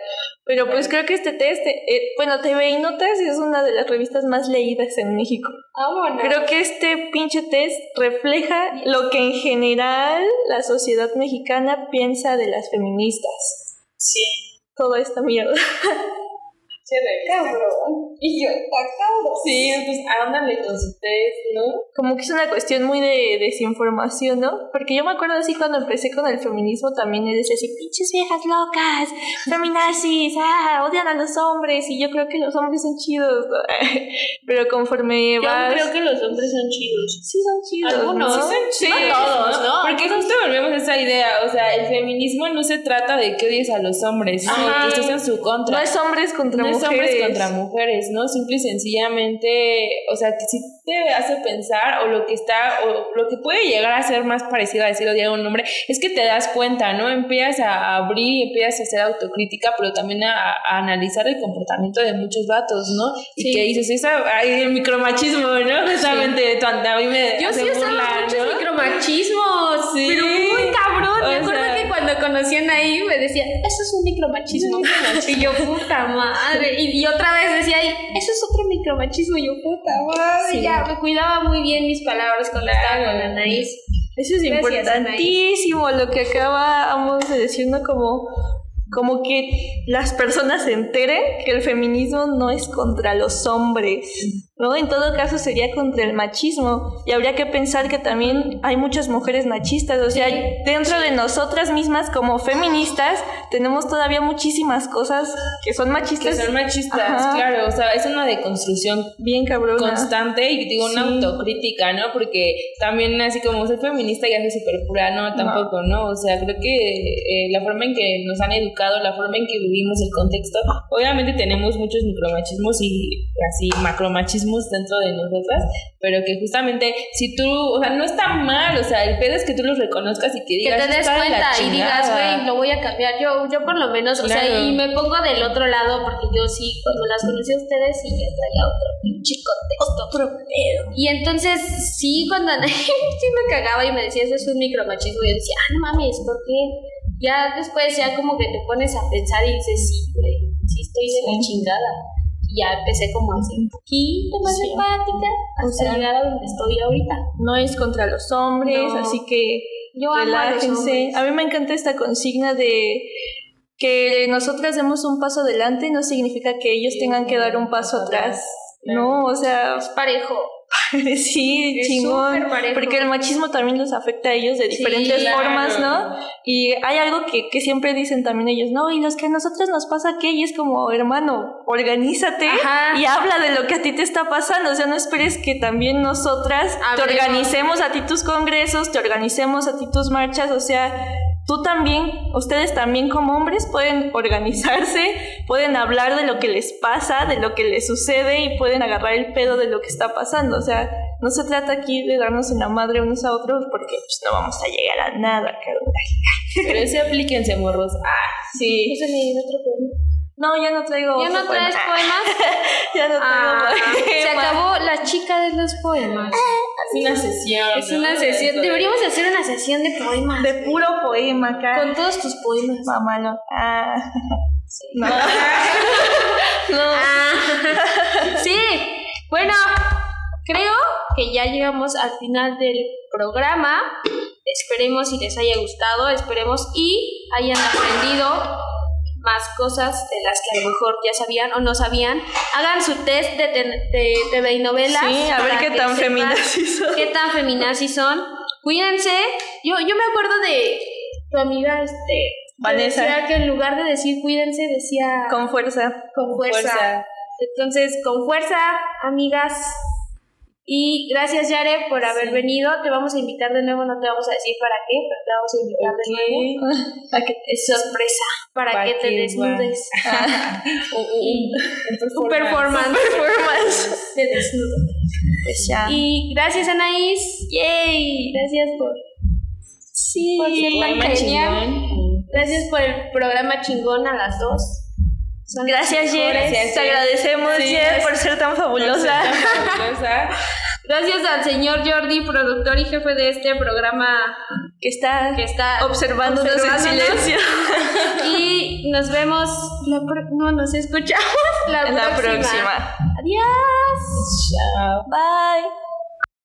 Speaker 4: Pero pues creo que este test, eh, bueno, TV y Notas es una de las revistas más leídas en México.
Speaker 1: Vámonos.
Speaker 4: Creo que este pinche test refleja lo que en general la sociedad mexicana piensa de las feministas.
Speaker 5: Sí.
Speaker 4: Toda esta mierda.
Speaker 1: cabrón. Y yo, está cabrón.
Speaker 5: Sí, pues ándale con su test, ¿no?
Speaker 4: Como que es una cuestión muy de desinformación, ¿no? Porque yo me acuerdo así cuando empecé con el feminismo también me decía así, pinches viejas locas, feminazis, ah, odian a los hombres y yo creo que los hombres son chidos. Pero conforme
Speaker 5: Yo
Speaker 4: vas...
Speaker 5: creo que los hombres son chidos.
Speaker 4: Sí son chidos,
Speaker 1: Algunos.
Speaker 4: ¿no?
Speaker 5: Sí son chidos,
Speaker 1: no todos, ¿no?
Speaker 5: Porque justo volvemos a esa idea, o sea, el feminismo no se trata de que odies a los hombres, que estés en su contra.
Speaker 4: No es hombres contra
Speaker 5: no es
Speaker 4: mujeres.
Speaker 5: hombres contra mujeres, ¿no? Simple y sencillamente, o sea, que si te hace pensar o lo que está, o lo que puede llegar a ser más parecido a decir odiar a un hombre, es que te das cuenta, ¿no? Empiezas a abrir, empiezas a hacer autocrítica, pero también a, a analizar el comportamiento de muchos vatos, ¿no? Y
Speaker 4: Sí.
Speaker 5: que dices, esa, ay, el micromachismo, ¿no? Justamente, tu- a mí me
Speaker 1: Yo sí usaba
Speaker 5: burla,
Speaker 1: muchos
Speaker 5: ¿no?
Speaker 1: micromachismos.
Speaker 5: Sí.
Speaker 1: Pero muy cabrón. Me
Speaker 5: O
Speaker 1: acuerdo
Speaker 5: sea-
Speaker 1: cuando conocían ahí me decían, eso es un micromachismo. y yo, puta madre. Y, y otra vez decía ahí, eso es otro micromachismo. Y yo, puta madre.
Speaker 4: Sí.
Speaker 1: Ya, me cuidaba muy bien mis palabras cuando estaba con la nariz.
Speaker 4: Eso es
Speaker 1: Gracias,
Speaker 4: importantísimo lo que acabamos de decir, ¿no? Como, como que las personas se enteren que el feminismo no es contra los hombres. ¿No? En todo caso sería contra el machismo y habría que pensar que también hay muchas mujeres machistas, o sea, dentro de nosotras mismas como feministas tenemos todavía muchísimas cosas que son
Speaker 5: Que
Speaker 4: machistas.
Speaker 5: son machistas,
Speaker 4: Ajá.
Speaker 5: claro, o sea, es una deconstrucción
Speaker 4: Bien cabrona.
Speaker 5: constante y digo una
Speaker 4: Sí.
Speaker 5: autocrítica, ¿no? Porque también así como ser feminista ya soy súper pura, no, tampoco, ¿no? O sea, creo que eh, la forma en que nos han educado, la forma en que vivimos el contexto, obviamente tenemos muchos micromachismos y así macromachismos dentro de nosotras, pero que justamente si tú, o sea, no está mal, o sea, el pedo es que tú los reconozcas y que
Speaker 1: que
Speaker 5: digas
Speaker 1: te des
Speaker 5: "Está de la
Speaker 1: cuenta y digas,
Speaker 5: chingada".
Speaker 1: güey, lo voy a cambiar. Yo, yo por lo menos, o sea,
Speaker 5: Claro.
Speaker 1: y me pongo del otro lado porque yo sí, cuando las conocí a ustedes, sí ya traía otro pinche contexto. Otro pedo. Y entonces, sí, cuando sí me cagaba y me decía, eso es un micromachismo, yo decía, ah, no mames, ¿por qué? Ya después, ya como que te pones a pensar y dices, sí, güey, sí estoy de la chingada. Y ya empecé como a ser un poquito más
Speaker 4: Sí.
Speaker 1: empática hasta
Speaker 4: sea,
Speaker 1: llegar a donde estoy ahorita.
Speaker 4: No es contra los hombres,
Speaker 1: No.
Speaker 4: así que
Speaker 1: Yo a
Speaker 4: relájense.
Speaker 1: hombres.
Speaker 4: A mí me encanta esta consigna de que nosotras demos un paso adelante no significa que ellos tengan que dar un paso atrás. No, o sea,
Speaker 1: Es parejo.
Speaker 4: sí,
Speaker 1: Es
Speaker 4: chingón. Porque el machismo también los afecta a ellos de
Speaker 1: Sí,
Speaker 4: diferentes
Speaker 5: claro.
Speaker 4: formas, ¿no? Y hay algo que, que siempre dicen también ellos, no, y los que a nosotros nos pasa que y es como, hermano, organízate
Speaker 1: Ajá.
Speaker 4: y habla de lo que a ti te está pasando. O sea, no esperes que también nosotras te organicemos a ti tus congresos, te organicemos a ti tus marchas, o sea, tú también, ustedes también como hombres pueden organizarse, pueden hablar de lo que les pasa, de lo que les sucede y pueden agarrar el pedo de lo que está pasando. O sea, no se trata aquí de darnos en la madre unos a otros porque pues, no vamos a llegar a nada, cabrón.
Speaker 5: Pero sí aplíquense, morros. Ah,
Speaker 4: Sí.
Speaker 1: Otro.
Speaker 4: No, ya no traigo.
Speaker 1: ¿Ya no traes
Speaker 4: poema.
Speaker 1: poemas?
Speaker 4: Ya no traigo
Speaker 1: Ah, se
Speaker 4: poema.
Speaker 1: acabó la chica de los poemas.
Speaker 5: es una sesión.
Speaker 1: Es
Speaker 5: ¿no?
Speaker 1: una sesión. Deberíamos hacer una sesión de poemas.
Speaker 4: De puro poema acá.
Speaker 1: Con todos tus poemas.
Speaker 4: Mamalo. Ah. No. no.
Speaker 1: Ah, sí. Bueno, creo que ya llegamos al final del programa. Esperemos y les haya gustado, esperemos y hayan aprendido más cosas de las que a lo mejor ya sabían o no sabían. Hagan su test de, te- de TV y novelas.
Speaker 4: Sí, a ver qué tan feminazis son.
Speaker 1: qué tan feminazis son. Cuídense. Yo, yo me acuerdo de tu amiga, este,
Speaker 4: Vanessa.
Speaker 1: decía que en lugar de decir cuídense, decía
Speaker 4: Con fuerza.
Speaker 1: con fuerza.
Speaker 5: Fuerza.
Speaker 1: Entonces, con fuerza, amigas. Y gracias, Yare, por haber venido. Te vamos a invitar de nuevo, no te vamos a decir para qué, pero te vamos a invitar de nuevo.
Speaker 4: ¿A qué?
Speaker 1: Es sorpresa, para
Speaker 5: Pa'
Speaker 1: que te
Speaker 5: que
Speaker 1: desnudes.
Speaker 5: Un, un- un
Speaker 1: Un performance.
Speaker 4: Performance.
Speaker 1: de desnudo.
Speaker 4: Pues ya.
Speaker 1: Y gracias, Anaís. Yay. Gracias por,
Speaker 4: Sí.
Speaker 1: por ser tan
Speaker 5: Poema
Speaker 1: genial. Gracias por el programa chingón a las dos. Son
Speaker 4: Gracias, Jer. Te agradecemos,
Speaker 5: Sí,
Speaker 4: Jer, por ser tan fabulosa.
Speaker 5: Fabulosa.
Speaker 1: Gracias al señor Jordi, productor y jefe de este programa
Speaker 4: Que está
Speaker 1: que está
Speaker 4: observándonos en silencio.
Speaker 1: Y nos vemos, la no, nos escuchamos
Speaker 4: la
Speaker 1: próxima.
Speaker 4: próxima.
Speaker 1: Adiós.
Speaker 5: Chao.
Speaker 4: Bye.